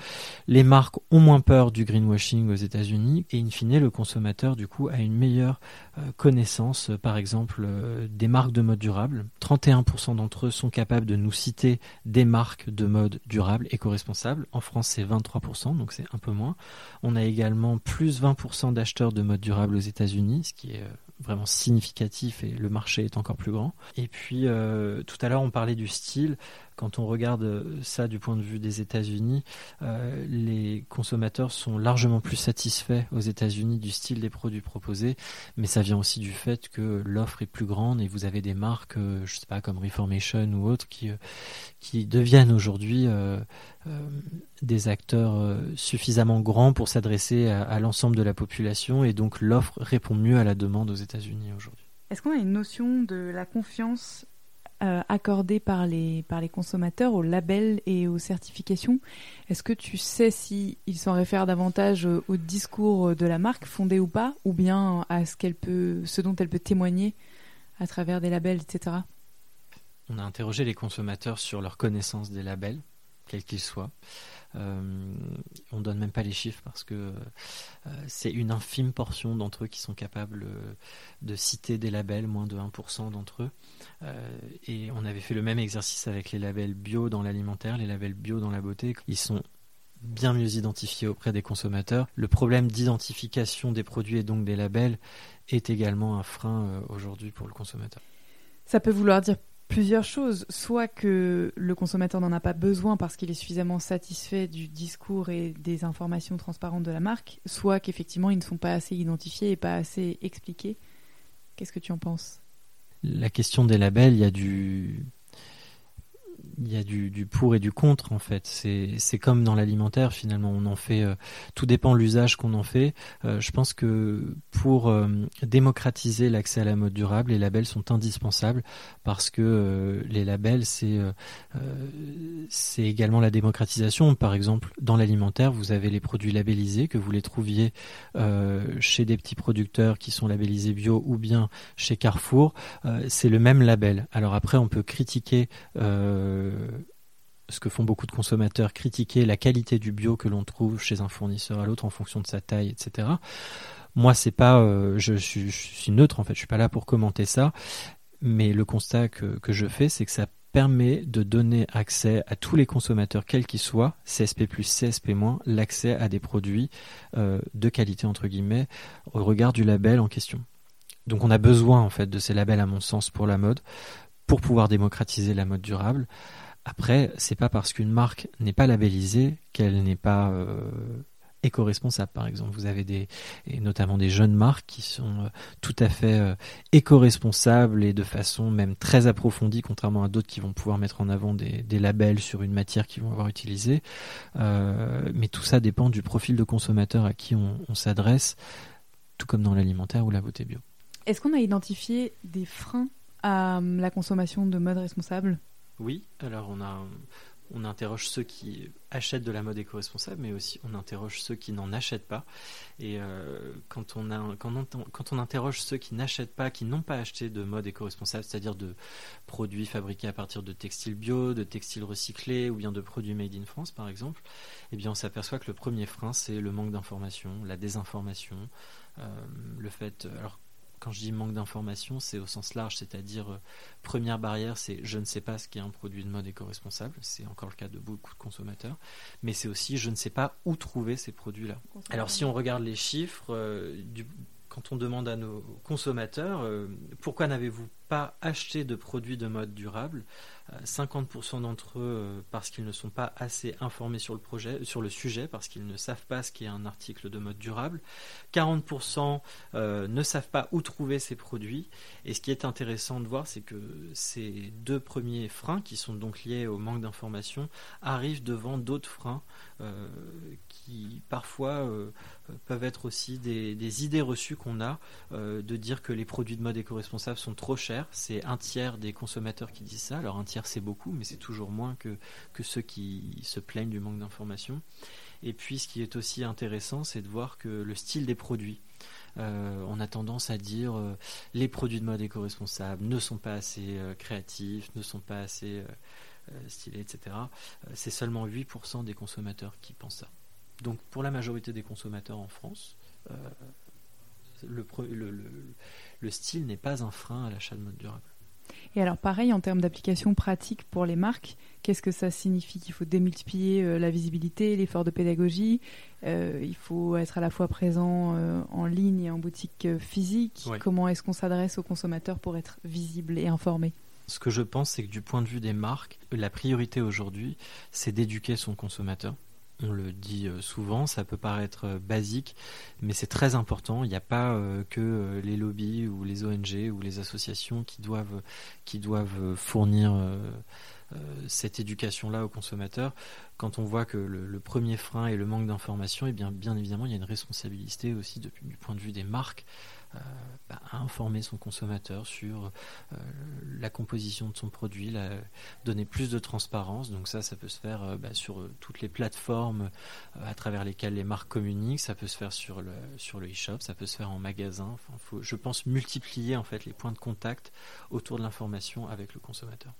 Les marques ont moins peur du greenwashing aux États-Unis et in fine le consommateur du coup a une meilleure euh, connaissance, euh, par exemple, euh, des marques de mode durable. 31% d'entre eux sont capables de nous citer des marques de mode durable, éco-responsable. En France, c'est 23%, donc c'est un peu moins. On a également plus 20% d'acheteurs de mode durable aux États-Unis, ce qui est vraiment significatif et le marché est encore plus grand. Et puis euh, tout à l'heure on parlait du style. Quand on regarde ça du point de vue des États-Unis, euh, les consommateurs sont largement plus satisfaits aux États-Unis du style des produits proposés, mais ça vient aussi du fait que l'offre est plus grande et vous avez des marques, euh, je sais pas comme Reformation ou autres, qui qui deviennent aujourd'hui des acteurs suffisamment grands pour s'adresser à l'ensemble de la population et donc l'offre répond mieux à la demande aux États-Unis aujourd'hui. Est-ce qu'on a une notion de la confiance euh, accordée par les, par les consommateurs aux labels et aux certifications Est-ce que tu sais si s'en réfèrent davantage au discours de la marque, fondé ou pas, ou bien à ce, qu'elle peut, ce dont elle peut témoigner à travers des labels, etc. On a interrogé les consommateurs sur leur connaissance des labels, quels qu'ils soient. Euh, on donne même pas les chiffres parce que euh, c'est une infime portion d'entre eux qui sont capables euh, de citer des labels, moins de 1% d'entre eux. et on avait fait le même exercice avec les labels bio dans l'alimentaire, les labels bio dans la beauté. Ils sont bien mieux identifiés auprès des consommateurs. Le problème d'identification des produits et donc des labels est également un frein aujourd'hui pour le consommateur. Ça peut vouloir dire plusieurs choses. Soit que le consommateur n'en a pas besoin parce qu'il est suffisamment satisfait du discours et des informations transparentes de la marque, soit qu'effectivement ils ne sont pas assez identifiés et pas assez expliqués. Qu'est-ce que tu en penses? La question des labels, il y a du il y a du, pour et du contre en fait. C'est comme dans l'alimentaire finalement. On en fait, euh, tout dépend l'usage qu'on en fait. Euh, je pense que pour euh, démocratiser l'accès à la mode durable, les labels sont indispensables parce que les labels c'est c'est également la démocratisation. Par exemple, dans l'alimentaire, vous avez les produits labellisés que vous les trouviez chez des petits producteurs qui sont labellisés bio ou bien chez Carrefour. c'est le même label. Alors après, on peut critiquer ce que font beaucoup de consommateurs, critiquer la qualité du bio que l'on trouve chez un fournisseur à l'autre en fonction de sa taille, etc. Moi, c'est pas, euh, je, suis, neutre en fait, je suis pas là pour commenter ça, mais le constat que, je fais, c'est que ça permet de donner accès à tous les consommateurs, quels qu'ils soient, CSP+, CSP-, l'accès à des produits euh, de qualité entre guillemets au regard du label en question. Donc on a besoin en fait de ces labels à mon sens pour la mode pour pouvoir démocratiser la mode durable. Après, c'est pas parce qu'une marque n'est pas labellisée qu'elle n'est pas euh, éco-responsable. Par exemple, vous avez des, et notamment des jeunes marques qui sont euh, tout à fait euh, éco-responsables et de façon même très approfondie, contrairement à d'autres qui vont pouvoir mettre en avant des, labels sur une matière qu'ils vont avoir utilisée. mais tout ça dépend du profil de consommateur à qui on s'adresse, tout comme dans l'alimentaire ou la beauté bio. Est-ce qu'on a identifié des freins euh, la consommation de mode responsable Oui, alors on a on interroge ceux qui achètent de la mode éco-responsable, mais aussi on interroge ceux qui n'en achètent pas. Et euh, quand, on a, quand, on, quand on interroge ceux qui n'achètent pas, qui n'ont pas acheté de mode éco-responsable, c'est-à-dire de produits fabriqués à partir de textiles bio, de textiles recyclés ou bien de produits made in France par exemple, eh bien on s'aperçoit que le premier frein c'est le manque d'information, la désinformation, euh, le fait. Alors quand je dis manque d'information, c'est au sens large, c'est-à-dire euh, première barrière, c'est je ne sais pas ce qu'est un produit de mode éco-responsable, c'est encore le cas de beaucoup de consommateurs, mais c'est aussi je ne sais pas où trouver ces produits-là. Alors si on regarde les chiffres, euh, quand on demande à nos consommateurs euh, pourquoi n'avez-vous pas acheter de produits de mode durable. 50% d'entre eux parce qu'ils ne sont pas assez informés sur le projet, sur le sujet, parce qu'ils ne savent pas ce qu'est un article de mode durable. 40% ne savent pas où trouver ces produits. Et ce qui est intéressant de voir, c'est que ces deux premiers freins, qui sont donc liés au manque d'information, arrivent devant d'autres freins qui parfois peuvent être aussi des, idées reçues qu'on a euh, de dire que les produits de mode éco-responsables sont trop chers. C'est un tiers des consommateurs qui disent ça. Alors un tiers c'est beaucoup, mais c'est toujours moins que, ceux qui se plaignent du manque d'information. Et puis ce qui est aussi intéressant, c'est de voir que le style des produits. Euh, on a tendance à dire euh, les produits de mode éco-responsables ne sont pas assez créatifs, ne sont pas assez stylés, etc. c'est seulement 8% des consommateurs qui pensent ça. Donc pour la majorité des consommateurs en France, euh, le, style n'est pas un frein à l'achat de mode durable. Et alors pareil, en termes d'application pratique pour les marques, qu'est-ce que ça signifie Qu'il faut démultiplier euh, la visibilité, l'effort de pédagogie, euh, il faut être à la fois présent en ligne et en boutique physique. Comment est-ce qu'on s'adresse aux consommateurs pour être visible et informé? Ce que je pense, c'est que du point de vue des marques, la priorité aujourd'hui, c'est d'éduquer son consommateur on le dit euh, souvent, ça peut paraître euh, basique, mais c'est très important. Il n'y a pas euh, que les lobbies ou les ONG ou les associations qui doivent, fournir cette éducation-là aux consommateurs. Quand on voit que le, premier frein est le manque d'information, et eh bien, bien évidemment, il y a une responsabilité aussi du point de vue des marques bah, à informer son consommateur sur euh, la composition de son produit, donner plus de transparence. Donc ça, ça peut se faire euh, bah, sur toutes les plateformes à travers lesquelles les marques communiquent. Ça peut se faire sur le sur le e-shop, ça peut se faire en magasin. Enfin, faut, je pense multiplier en fait les points de contact autour de l'information avec le consommateur.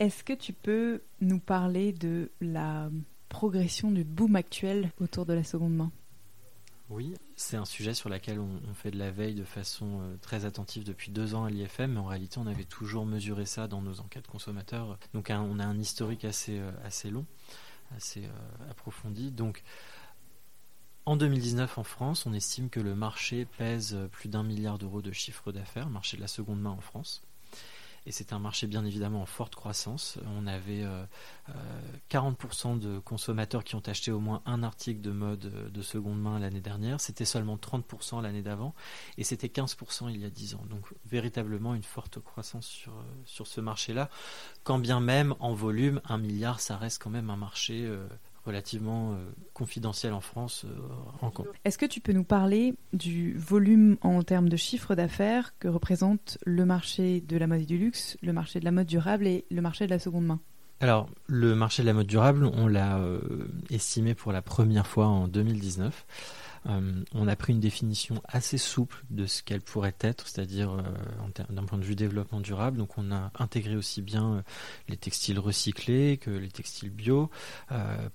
Est-ce que tu peux nous parler de la progression du boom actuel autour de la seconde main? Oui, c'est un sujet sur lequel on, fait de la veille de façon euh, très attentive depuis deux ans à l'IFM, mais en réalité on avait toujours mesuré ça dans nos enquêtes consommateurs. Donc on a un historique assez, euh, assez long, assez euh, approfondi. Donc en 2019 en France, on estime que le marché pèse plus d'un milliard d'euros de chiffre d'affaires, marché de la seconde main en France. Et c'est un marché bien évidemment en forte croissance. On avait 40% euh, euh, de consommateurs qui ont acheté au moins un article de mode euh, de seconde main l'année dernière. C'était seulement 30% l'année d'avant. Et c'était 15% il y a 10 ans. Donc véritablement une forte croissance sur, sur ce marché-là. Quand bien même en volume, un milliard, ça reste quand même un marché relativement euh, confidentiel en France euh, Est-ce que tu peux nous parler du volume en termes de chiffre d'affaires que représente le marché de la mode et du luxe, le marché de la mode durable et le marché de la seconde main? Alors, le marché de la mode durable, on l'a euh, estimé pour la première fois en 2019. Euh, on a pris une définition assez souple de ce qu'elle pourrait être, c'est-à-dire euh, d'un point de vue développement durable. Donc on a intégré aussi bien euh, les textiles recyclés que les textiles bio,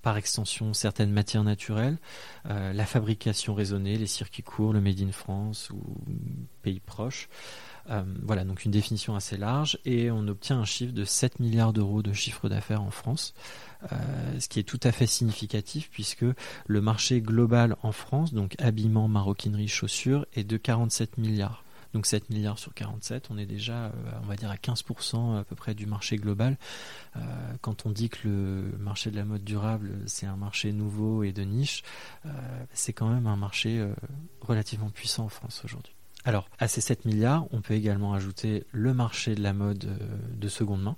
par extension certaines matières naturelles, la fabrication raisonnée, les circuits courts, le Made in France ou pays proches. Voilà, donc une définition assez large et on obtient un chiffre de 7 milliards d'euros de chiffre d'affaires en France. Euh, ce qui est tout à fait significatif puisque le marché global en France, donc habillement, maroquinerie, chaussures, est de 47 milliards. Donc 7 milliards sur 47, on est déjà, euh, on va dire, à 15% à peu près du marché global. Euh, quand on dit que le marché de la mode durable, c'est un marché nouveau et de niche, c'est quand même un marché relativement puissant en France aujourd'hui. Alors, à ces 7 milliards, on peut également ajouter le marché de la mode de seconde main,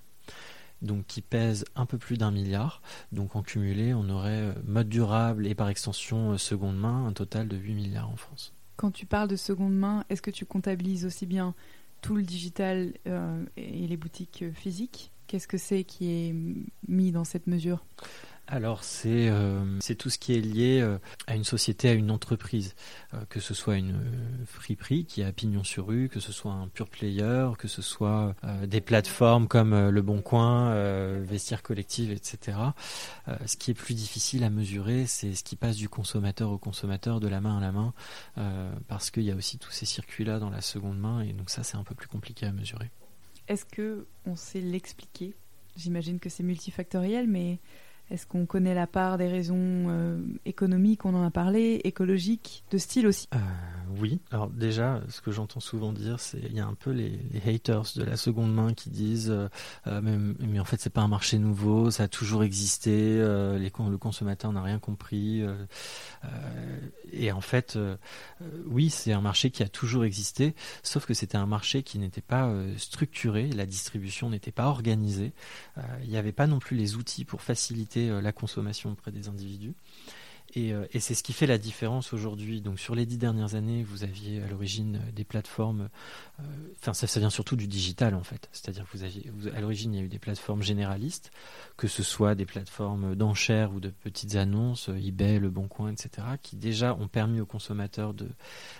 donc qui pèse un peu plus d'un milliard. Donc en cumulé, on aurait euh, mode durable et par extension euh, seconde main, un total de 8 milliards en France. Quand tu parles de seconde main, est-ce que tu comptabilises aussi bien tout le digital euh, et les boutiques physiques? Qu'est-ce que c'est qui est mis dans cette mesure? Alors c'est euh, c'est tout ce qui est lié euh, à une société, à une entreprise, euh, que ce soit une friperie qui a pignon sur rue, que ce soit un pure player, que ce soit des plateformes comme Le Bon Coin, Vestiaire Collective, etc. ce qui est plus difficile à mesurer, c'est ce qui passe du consommateur au consommateur, de la main à la main, parce qu'il y a aussi tous ces circuits-là dans la seconde main, et donc ça c'est un peu plus compliqué à mesurer. Est-ce que on sait l'expliquer? J'imagine que c'est multifactoriel, mais est-ce qu'on connaît la part des raisons euh, économiques, on en a parlé, écologiques, de style aussi? Euh, oui. Alors déjà, ce que j'entends souvent dire, c'est il y a un peu les, haters de la seconde main qui disent euh, mais, en fait c'est pas un marché nouveau, ça a toujours existé, le consommateur n'a rien compris. et en fait, oui, c'est un marché qui a toujours existé, sauf que c'était un marché qui n'était pas structuré, la distribution n'était pas organisée, il n'y avait pas non plus les outils pour faciliter la consommation auprès des individus. Euh, et, c'est ce qui fait la différence aujourd'hui. Donc sur les dix dernières années, vous aviez à l'origine euh, des plateformes. Euh, enfin, ça, vient surtout du digital en fait. C'est-à-dire que vous aviez, à l'origine, il y a eu des plateformes généralistes, que ce soit des plateformes d'enchères ou de petites annonces, eBay, Le Bon Coin, etc., qui déjà ont permis aux consommateurs de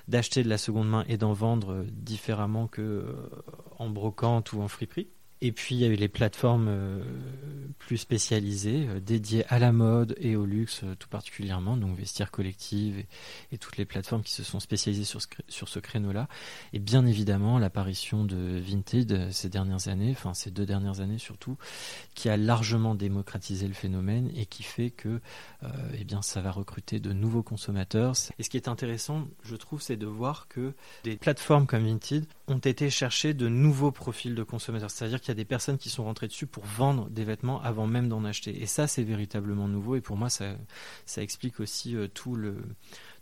d'acheter de la seconde main et d'en vendre différemment que en brocante ou en friperie. Et puis il y a eu les plateformes euh, plus spécialisées, euh, dédiées à la mode et au luxe euh, tout particulièrement, donc Vestiaire Collective et, toutes les plateformes qui se sont spécialisées sur ce, sur ce créneau-là. Et bien évidemment l'apparition de Vinted ces dernières années, enfin ces deux dernières années surtout, qui a largement démocratisé le phénomène et qui fait que eh bien, ça va recruter de nouveaux consommateurs. Et ce qui est intéressant, je trouve, c'est de voir que des plateformes comme Vinted ont été chercher de nouveaux profils de consommateurs. C'est-à-dire qu'il y a des personnes qui sont rentrées dessus pour vendre des vêtements avant même d'en acheter. Et ça, c'est véritablement nouveau. Et pour moi, ça, ça explique aussi euh, tout le,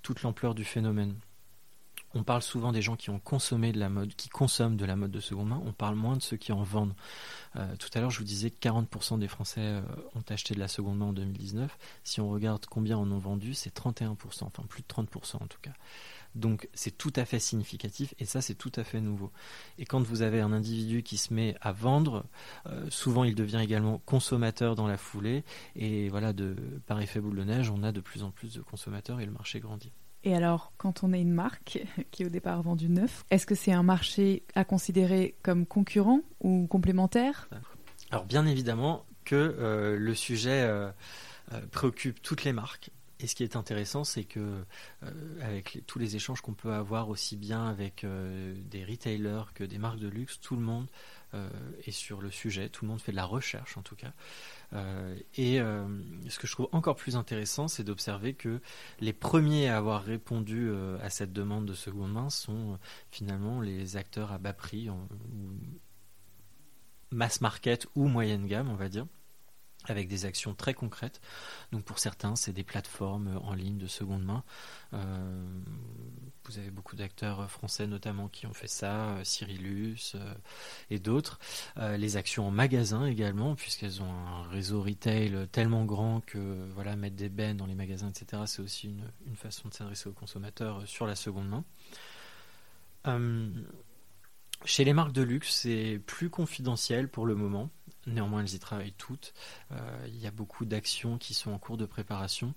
toute l'ampleur du phénomène. On parle souvent des gens qui ont consommé de la mode, qui consomment de la mode de seconde main. On parle moins de ceux qui en vendent. Euh, tout à l'heure, je vous disais que 40% des Français euh, ont acheté de la seconde main en 2019. Si on regarde combien en ont vendu, c'est 31%, enfin plus de 30% en tout cas. Donc c'est tout à fait significatif et ça c'est tout à fait nouveau. Et quand vous avez un individu qui se met à vendre, euh, souvent il devient également consommateur dans la foulée et voilà, de, par effet boule de neige, on a de plus en plus de consommateurs et le marché grandit. Et alors, quand on est une marque qui est au départ vendue neuf, est-ce que c'est un marché à considérer comme concurrent ou complémentaire? Alors bien évidemment que euh, le sujet euh, préoccupe toutes les marques et ce qui est intéressant, c'est que euh, avec tous les échanges qu'on peut avoir aussi bien avec euh, des retailers que des marques de luxe, tout le monde euh, est sur le sujet, tout le monde fait de la recherche en tout cas. et ce que je trouve encore plus intéressant, c'est d'observer que les premiers à avoir répondu à cette demande de seconde main sont finalement les acteurs à bas prix, en, mass market ou moyenne gamme, on va dire avec des actions très concrètes. Donc pour certains, c'est des plateformes en ligne de seconde main. Euh, vous avez beaucoup d'acteurs français notamment qui ont fait ça, euh, Cyrillus euh, et d'autres. les actions en magasin également, puisqu'elles ont un réseau retail tellement grand que voilà mettre des bennes dans les magasins, etc. C'est aussi une, une, façon de s'adresser aux consommateurs sur la seconde main. chez les marques de luxe, c'est plus confidentiel pour le moment. Néanmoins, elles y travaillent toutes. Euh, il y a beaucoup d'actions qui sont en cours de préparation.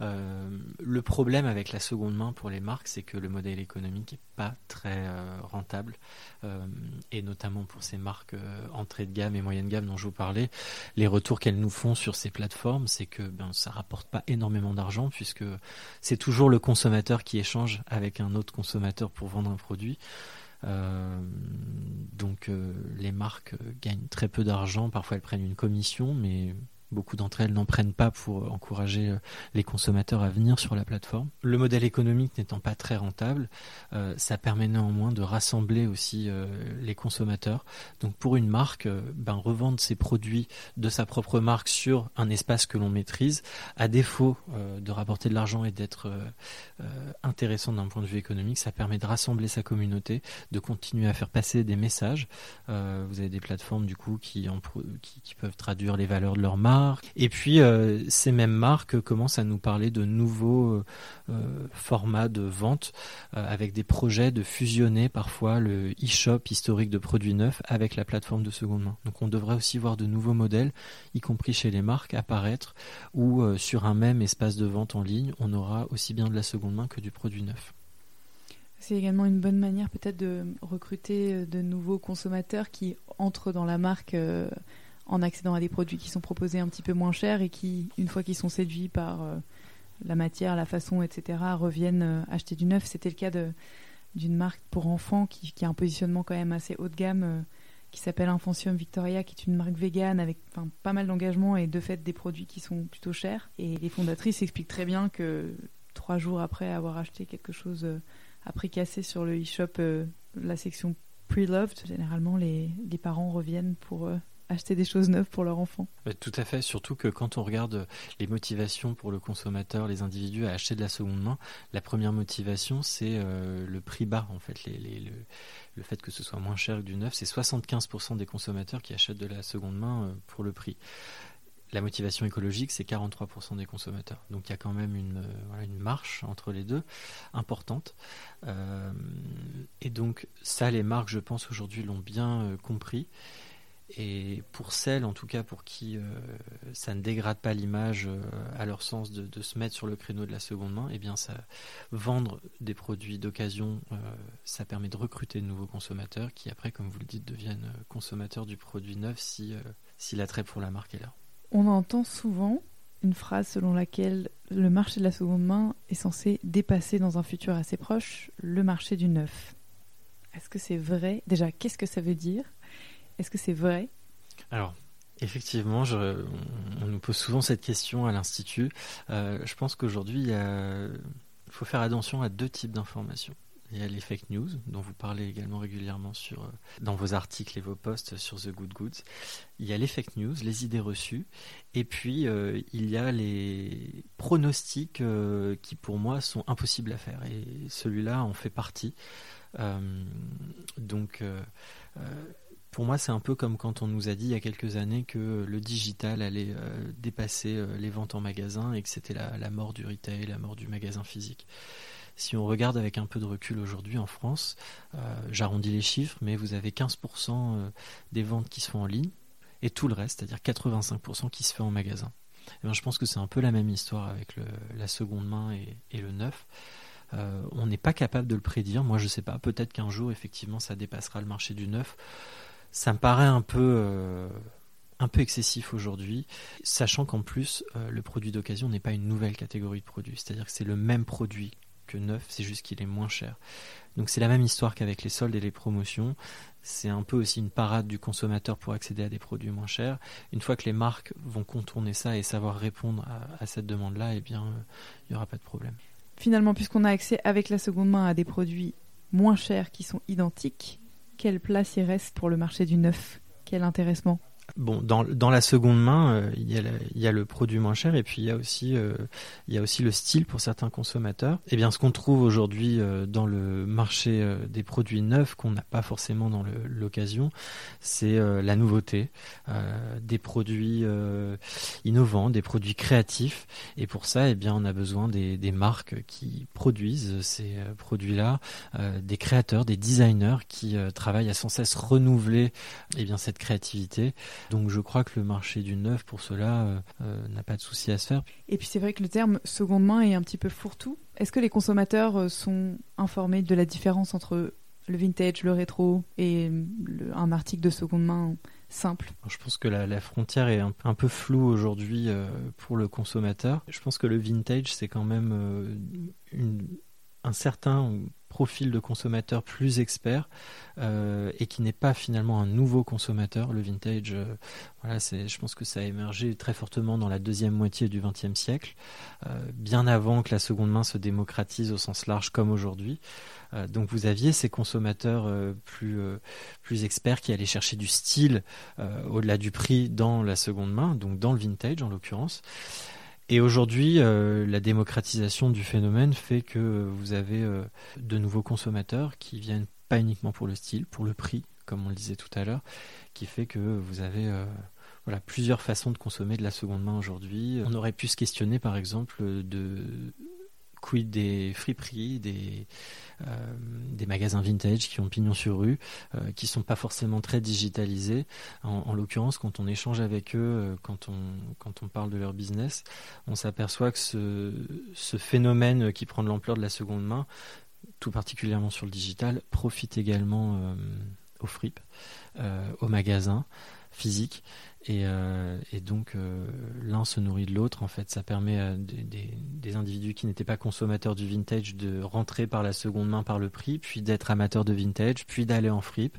Euh, le problème avec la seconde main pour les marques, c'est que le modèle économique n'est pas très euh, rentable, et notamment pour ces marques entrée de gamme et moyenne gamme dont je vous parlais. Les retours qu'elles nous font sur ces plateformes, c'est que ben, ça rapporte pas énormément d'argent puisque c'est toujours le consommateur qui échange avec un autre consommateur pour vendre un produit. Euh, donc euh, les marques gagnent très peu d'argent, parfois elles prennent une commission, mais Beaucoup d'entre elles n'en prennent pas pour encourager euh, les consommateurs à venir sur la plateforme. Le modèle économique n'étant pas très rentable, euh, ça permet néanmoins de rassembler aussi euh, les consommateurs. Donc pour une marque, ben, revendre ses produits de sa propre marque sur un espace que l'on maîtrise, à défaut de rapporter de l'argent et d'être intéressant d'un point de vue économique, ça permet de rassembler sa communauté, de continuer à faire passer des messages. vous avez des plateformes du coup qui peuvent traduire les valeurs de leur marque et puis, euh, ces mêmes marques commencent à nous parler de nouveaux euh, euh, formats de vente avec des projets de fusionner parfois le e-shop historique de produits neufs avec la plateforme de seconde main. Donc, on devrait aussi voir de nouveaux modèles, y compris chez les marques, apparaître où sur un même espace de vente en ligne, on aura aussi bien de la seconde main que du produit neuf. C'est également une bonne manière peut-être de recruter de nouveaux consommateurs qui entrent dans la marque en accédant à des produits qui sont proposés un petit peu moins chers et qui, une fois qu'ils sont séduits par euh, la matière, la façon, etc., reviennent euh, acheter du neuf. C'était le cas d'une marque pour enfants qui, a un positionnement quand même assez haut de gamme euh, qui s'appelle Infantium Victoria, qui est une marque végane avec pas mal d'engagement et de fait des produits qui sont plutôt chers. Et les fondatrices expliquent très bien que trois jours après avoir acheté quelque chose à prix cassé sur le e-shop, la section pre-loved, généralement les, les, parents reviennent pour acheter des choses neuves pour leur enfant. Tout à fait, surtout que quand on regarde les motivations pour le consommateur, les individus à acheter de la seconde main, la première motivation c'est le prix bas en fait, le, le, fait que ce soit moins cher que du neuf, c'est 75% des consommateurs qui achètent de la seconde main pour le prix la motivation écologique, c'est 43% des consommateurs. Donc il y a quand même une, euh, une marche entre les deux importante. Euh, et donc ça, les marques, je pense, aujourd'hui l'ont bien euh, compris. Et pour celles, en tout cas, pour qui ça ne dégrade pas l'image à leur sens de, se mettre sur le créneau de la seconde main, eh bien, ça vendre des produits d'occasion, ça permet de recruter de nouveaux consommateurs qui, après, comme vous le dites, deviennent consommateurs du produit neuf si, si l'attrait pour la marque est là. On entend souvent une phrase selon laquelle le marché de la seconde main est censé dépasser dans un futur assez proche le marché du neuf. Est-ce que c'est vrai? Déjà, qu'est-ce que ça veut dire? Est-ce que c'est vrai? Alors, effectivement, on, nous pose souvent cette question à l'Institut. Euh, je pense qu'aujourd'hui, il faut faire attention à deux types d'informations. Il y a les fake news, dont vous parlez également régulièrement sur, euh, dans vos articles et vos posts sur The Good Goods. Il y a les fake news, les idées reçues. Et puis, euh, il y a les pronostics qui, pour moi, sont impossibles à faire. Et celui-là en fait partie. donc, pour moi, c'est un peu comme quand on nous a dit il y a quelques années que le digital allait dépasser les ventes en magasin et que c'était la, mort du retail, la mort du magasin physique. Si on regarde avec un peu de recul aujourd'hui en France, euh, j'arrondis les chiffres, mais vous avez 15% euh, des ventes qui se font en ligne et tout le reste, c'est-à-dire 85% qui se fait en magasin. Et eh je pense que c'est un peu la même histoire avec la seconde main et, le neuf. Euh, on n'est pas capable de le prédire. Moi, je ne sais pas. Peut-être qu'un jour, effectivement, ça dépassera le marché du neuf. Ça me paraît un peu, un peu excessif aujourd'hui, sachant qu'en plus, le produit d'occasion n'est pas une nouvelle catégorie de produits. C'est-à-dire que c'est le même produit que neuf, c'est juste qu'il est moins cher. Donc c'est la même histoire qu'avec les soldes et les promotions. C'est un peu aussi une parade du consommateur pour accéder à des produits moins chers. Une fois que les marques vont contourner ça et savoir répondre à, cette demande-là, eh bien, il n'y aura pas de problème. Finalement, puisqu'on a accès avec la seconde main à des produits moins chers qui sont identiques, quelle place y reste pour le marché du neuf? Quel intéressement? Bon, dans, dans, la seconde main, euh, il, y a il, y a le produit moins cher et puis il y a aussi, euh, il y a aussi le style pour certains consommateurs. Et eh bien, ce qu'on trouve aujourd'hui euh, dans le marché des produits neufs qu'on n'a pas forcément dans l'occasion, c'est la nouveauté, des produits innovants, des produits créatifs. Et pour ça, eh bien, on a besoin des, des marques qui produisent ces produits-là, des créateurs, des designers qui travaillent à sans cesse renouveler eh bien, cette créativité. Donc je crois que le marché du neuf pour cela euh, euh, n'a pas de souci à se faire. Et puis c'est vrai que le terme seconde main est un petit peu fourre-tout. Est-ce que les consommateurs euh, sont informés de la différence entre le vintage, le rétro et un article de seconde main simple? Je pense que la, frontière est un, peu floue aujourd'hui pour le consommateur. Je pense que le vintage, c'est quand même un certain profil de consommateur plus expert euh, et qui n'est pas finalement un nouveau consommateur. Le vintage, euh, voilà, je pense que ça a émergé très fortement dans la deuxième moitié du XXe siècle, euh, bien avant que la seconde main se démocratise au sens large comme aujourd'hui. donc vous aviez ces consommateurs plus plus experts qui allaient chercher du style au-delà du prix dans la seconde main, donc dans le vintage en l'occurrence. Et aujourd'hui, euh, la démocratisation du phénomène fait que vous avez euh, de nouveaux consommateurs qui viennent pas uniquement pour le style, pour le prix, comme on le disait tout à l'heure, qui fait que vous avez euh, voilà, plusieurs façons de consommer de la seconde main aujourd'hui. On aurait pu se questionner par exemple de quid des friperies, des, euh, des magasins vintage qui ont pignon sur rue, euh, qui sont pas forcément très digitalisés. En, l'occurrence, quand on échange avec eux, euh, quand, on, parle de leur business, on s'aperçoit que ce, ce phénomène qui prend de l'ampleur de la seconde main, tout particulièrement sur le digital, profite également aux fripes, aux magasins physiques. Euh, et, donc euh, l'un se nourrit de l'autre. En fait, ça permet à des, individus qui n'étaient pas consommateurs du vintage de rentrer par la seconde main par le prix, puis d'être amateurs de vintage, puis d'aller en fripe.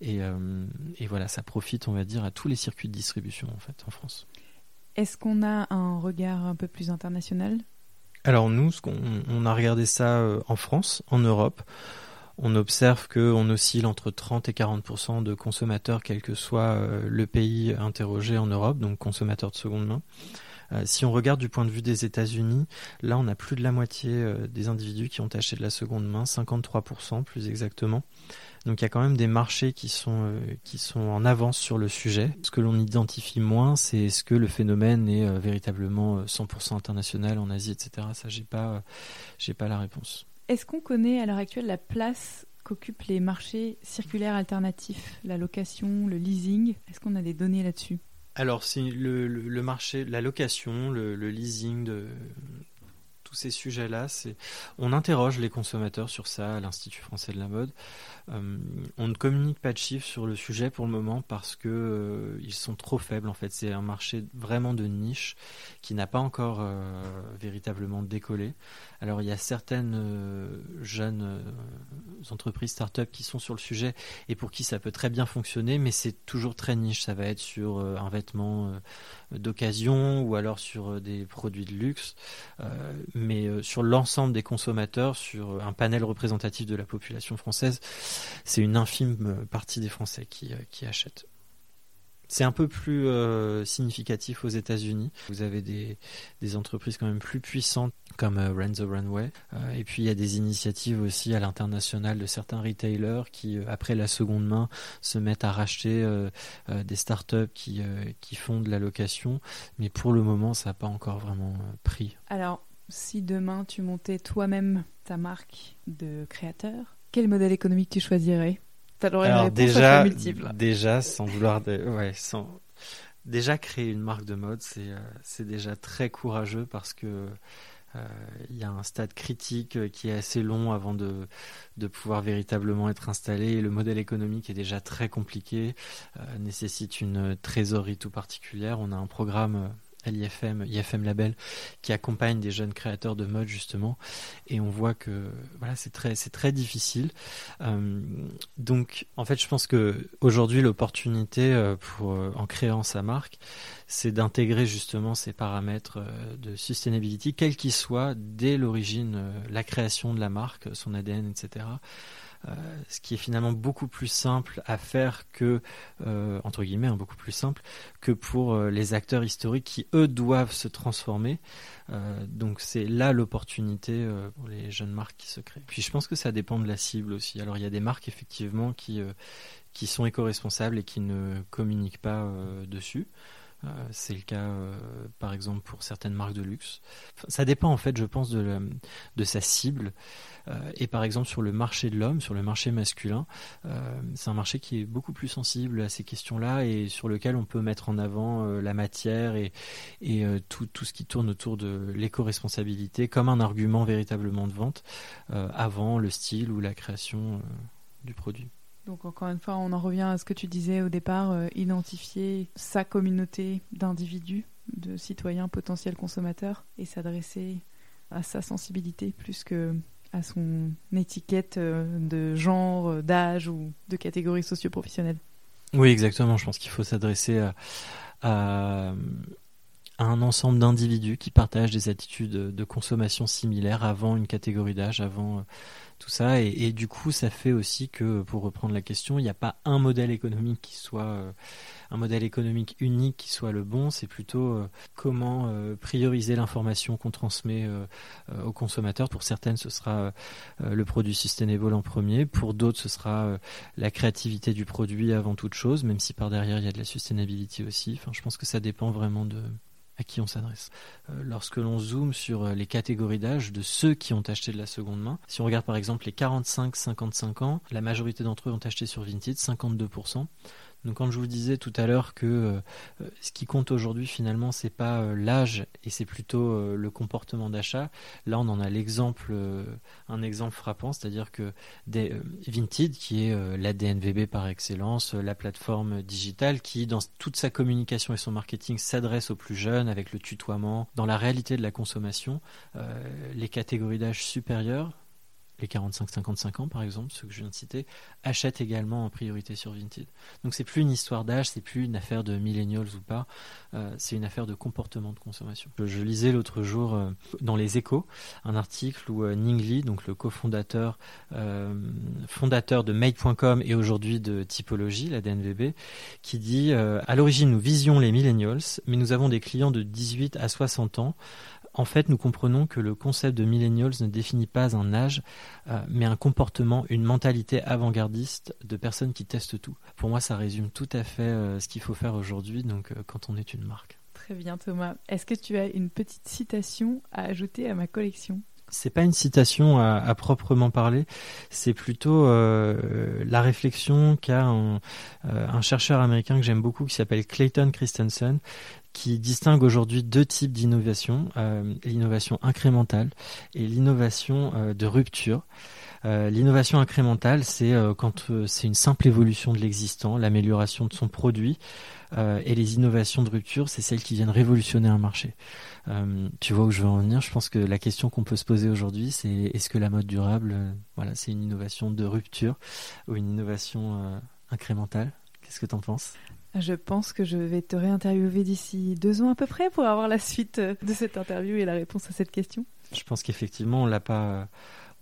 Et, euh, et, voilà, ça profite, on va dire, à tous les circuits de distribution en fait en France. Est-ce qu'on a un regard un peu plus international? Alors nous, on a regardé ça euh, en France, en Europe. On observe qu'on oscille entre 30 et 40% de consommateurs, quel que soit euh, le pays interrogé en Europe, donc consommateurs de seconde main. Euh, si on regarde du point de vue des États-Unis, là on a plus de la moitié des individus qui ont acheté de la seconde main, 53% plus exactement. Donc il y a quand même des marchés qui sont euh, qui sont en avance sur le sujet. Ce que l'on identifie moins, c'est est-ce que le phénomène est euh, véritablement 100% euh, international en Asie, etc. Ça, j'ai pas j'ai pas la réponse. Est-ce qu'on connaît à l'heure actuelle la place qu'occupent les marchés circulaires alternatifs, la location, le leasing? Est-ce qu'on a des données là-dessus? Alors, c'est le, marché, la location, le leasing de, ces sujets-là. On interroge les consommateurs sur ça à l'Institut français de la mode. Euh, on ne communique pas de chiffres sur le sujet pour le moment parce que euh, ils sont trop faibles. En fait, c'est un marché vraiment de niche qui n'a pas encore euh, véritablement décollé. Alors, il y a certaines jeunes entreprises start-up qui sont sur le sujet et pour qui ça peut très bien fonctionner, mais c'est toujours très niche. Ça va être sur un vêtement d'occasion ou alors sur des produits de luxe mais euh, sur l'ensemble des consommateurs, sur un panel représentatif de la population française, c'est une infime partie des Français qui, euh, qui achètent. C'est un peu plus euh, significatif aux États-Unis. Vous avez des, entreprises quand même plus puissantes comme euh, Rent the Runway. et puis il y a des initiatives aussi à l'international de certains retailers qui, après la seconde main, se mettent à racheter des startups qui, qui font de la location. Mais pour le moment, ça n'a pas encore vraiment pris. Alors, si demain tu montais toi-même ta marque de créateur, quel modèle économique tu choisirais? Alors déjà, déjà sans vouloir, de... ouais, sans déjà créer une marque de mode, c'est euh, c'est déjà très courageux parce que euh, il y a un stade critique euh, qui est assez long avant de, de pouvoir véritablement être installé. Le modèle économique est déjà très compliqué, nécessite une trésorerie tout particulière. On a un programme l'IFM, IFM Label, qui accompagne des jeunes créateurs de mode justement, et on voit que voilà c'est très c'est très difficile. Euh, donc en fait je pense que aujourd'hui l'opportunité euh, pour euh, en créant sa marque, c'est d'intégrer justement ces paramètres de sustainability, quels qu'ils soient, dès l'origine, la création de la marque, son ADN, etc. Euh, ce qui est finalement beaucoup plus simple à faire que, euh, entre guillemets, hein, beaucoup plus simple que pour euh, les acteurs historiques qui, eux, doivent se transformer. donc c'est là l'opportunité pour les jeunes marques qui se créent. Puis je pense que ça dépend de la cible aussi. Alors il y a des marques effectivement qui, qui sont éco-responsables et qui ne communiquent pas dessus. C'est le cas, par exemple, pour certaines marques de luxe. ça dépend, en fait, je pense, de, sa cible. Euh, et par exemple, sur le marché de l'homme, sur le marché masculin, euh, c'est un marché qui est beaucoup plus sensible à ces questions-là et sur lequel on peut mettre en avant euh, la matière et, tout ce qui tourne autour de l'éco-responsabilité comme un argument véritablement de vente avant le style ou la création du produit. Donc encore une fois, on en revient à ce que tu disais au départ, identifier sa communauté d'individus, de citoyens potentiels consommateurs et s'adresser à sa sensibilité plus que à son étiquette euh, de genre, euh, d'âge ou de catégorie socio-professionnelle. Oui, exactement. Je pense qu'il faut s'adresser à, un ensemble d'individus qui partagent des attitudes de consommation similaires avant une catégorie d'âge, avant euh, tout ça. Et, du coup, ça fait aussi que, pour reprendre la question, il n'y a pas un modèle économique qui soit euh, un modèle économique unique qui soit le bon. C'est plutôt euh, comment prioriser l'information qu'on transmet aux consommateurs. Pour certaines, ce sera le produit sustainable en premier. Pour d'autres, ce sera la créativité du produit avant toute chose, même si par derrière il y a de la sustainability aussi. Enfin, je pense que ça dépend vraiment de à qui on s'adresse. Euh, lorsque l'on zoome sur euh, les catégories d'âge de ceux qui ont acheté de la seconde main, si on regarde par exemple les 45-55 ans, la majorité d'entre eux ont acheté sur Vinted, 52%. Donc quand je vous disais tout à l'heure que euh, euh, ce qui compte aujourd'hui finalement c'est pas euh, l'âge et c'est plutôt le comportement d'achat, là on en a l'exemple, un exemple frappant, c'est-à-dire que des, Vinted qui est la DNVB par excellence, la plateforme digitale qui dans toute sa communication et son marketing s'adresse aux plus jeunes avec le tutoiement, dans la réalité de la consommation, les catégories d'âge supérieures les 45-55 ans par exemple, ceux que je viens de citer, achètent également en priorité sur Vinted. Donc c'est plus une histoire d'âge, c'est plus une affaire de millennials ou pas, euh, c'est une affaire de comportement de consommation. Je, lisais l'autre jour euh, dans les Échos un article où euh, Ning donc le cofondateur fondateur de Made.com et aujourd'hui de Typologie, la DNVB, qui dit à l'origine nous visions les millennials, mais nous avons des clients de 18 à 60 ans en fait, nous comprenons que le concept de millennials ne définit pas un âge, euh, mais un comportement, une mentalité avant-gardiste de personnes qui testent tout. Pour moi, ça résume tout à fait euh, ce qu'il faut faire aujourd'hui, donc euh, quand on est une marque. Très bien, Thomas. Est-ce que tu as une petite citation à ajouter à ma collection? C'est pas une citation à, proprement parler, c'est plutôt la réflexion qu'a un, un, chercheur américain que j'aime beaucoup qui s'appelle Clayton Christensen, qui distingue aujourd'hui deux types d'innovation, euh, l'innovation incrémentale et l'innovation euh, de rupture. Euh, l'innovation incrémentale, c'est quand c'est une simple évolution de l'existant, l'amélioration de son produit, et les innovations de rupture, c'est celles qui viennent révolutionner un marché. tu vois où je veux en venir? Je pense que la question qu'on peut se poser aujourd'hui, c'est est-ce que la mode durable, voilà, c'est une innovation de rupture ou une innovation incrémentale? Qu'est-ce que tu en penses? Je pense que je vais te réinterviewer d'ici deux ans à peu près pour avoir la suite de cette interview et la réponse à cette question. Je pense qu'effectivement, on l'a pas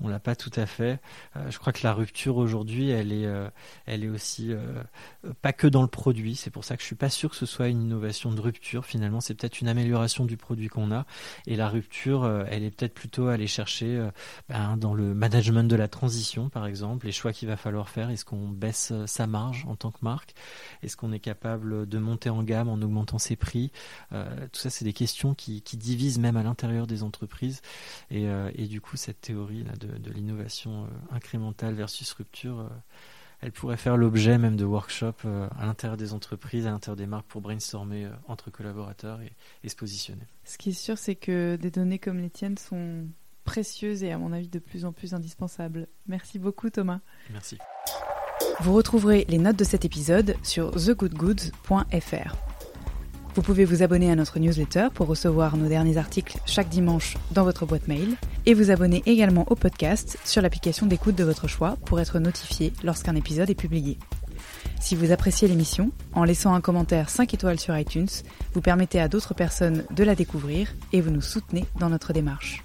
on l'a pas tout à fait. Euh, je crois que la rupture aujourd'hui, elle est, euh, elle est aussi euh, pas que dans le produit. C'est pour ça que je suis pas sûr que ce soit une innovation de rupture. Finalement, c'est peut-être une amélioration du produit qu'on a. Et la rupture, elle est peut-être plutôt aller chercher ben, dans le management de la transition, par exemple, les choix qu'il va falloir faire. Est-ce qu'on baisse sa marge en tant que marque? Est-ce qu'on est capable de monter en gamme en augmentant ses prix? Tout ça, c'est des questions qui, divisent même à l'intérieur des entreprises. Et du coup, cette théorie là de de, l'innovation euh, incrémentale versus rupture, euh, elle pourrait faire l'objet même de workshops euh, à l'intérieur des entreprises, à l'intérieur des marques pour brainstormer entre collaborateurs et, se positionner. Ce qui est sûr, c'est que des données comme les tiennes sont précieuses et à mon avis de plus en plus indispensables. Merci beaucoup Thomas. Merci. Vous retrouverez les notes de cet épisode sur thegoodgoods.fr. Vous pouvez vous abonner à notre newsletter pour recevoir nos derniers articles chaque dimanche dans votre boîte mail et vous abonner également au podcast sur l'application d'écoute de votre choix pour être notifié lorsqu'un épisode est publié. Si vous appréciez l'émission, en laissant un commentaire 5 étoiles sur iTunes, vous permettez à d'autres personnes de la découvrir et vous nous soutenez dans notre démarche.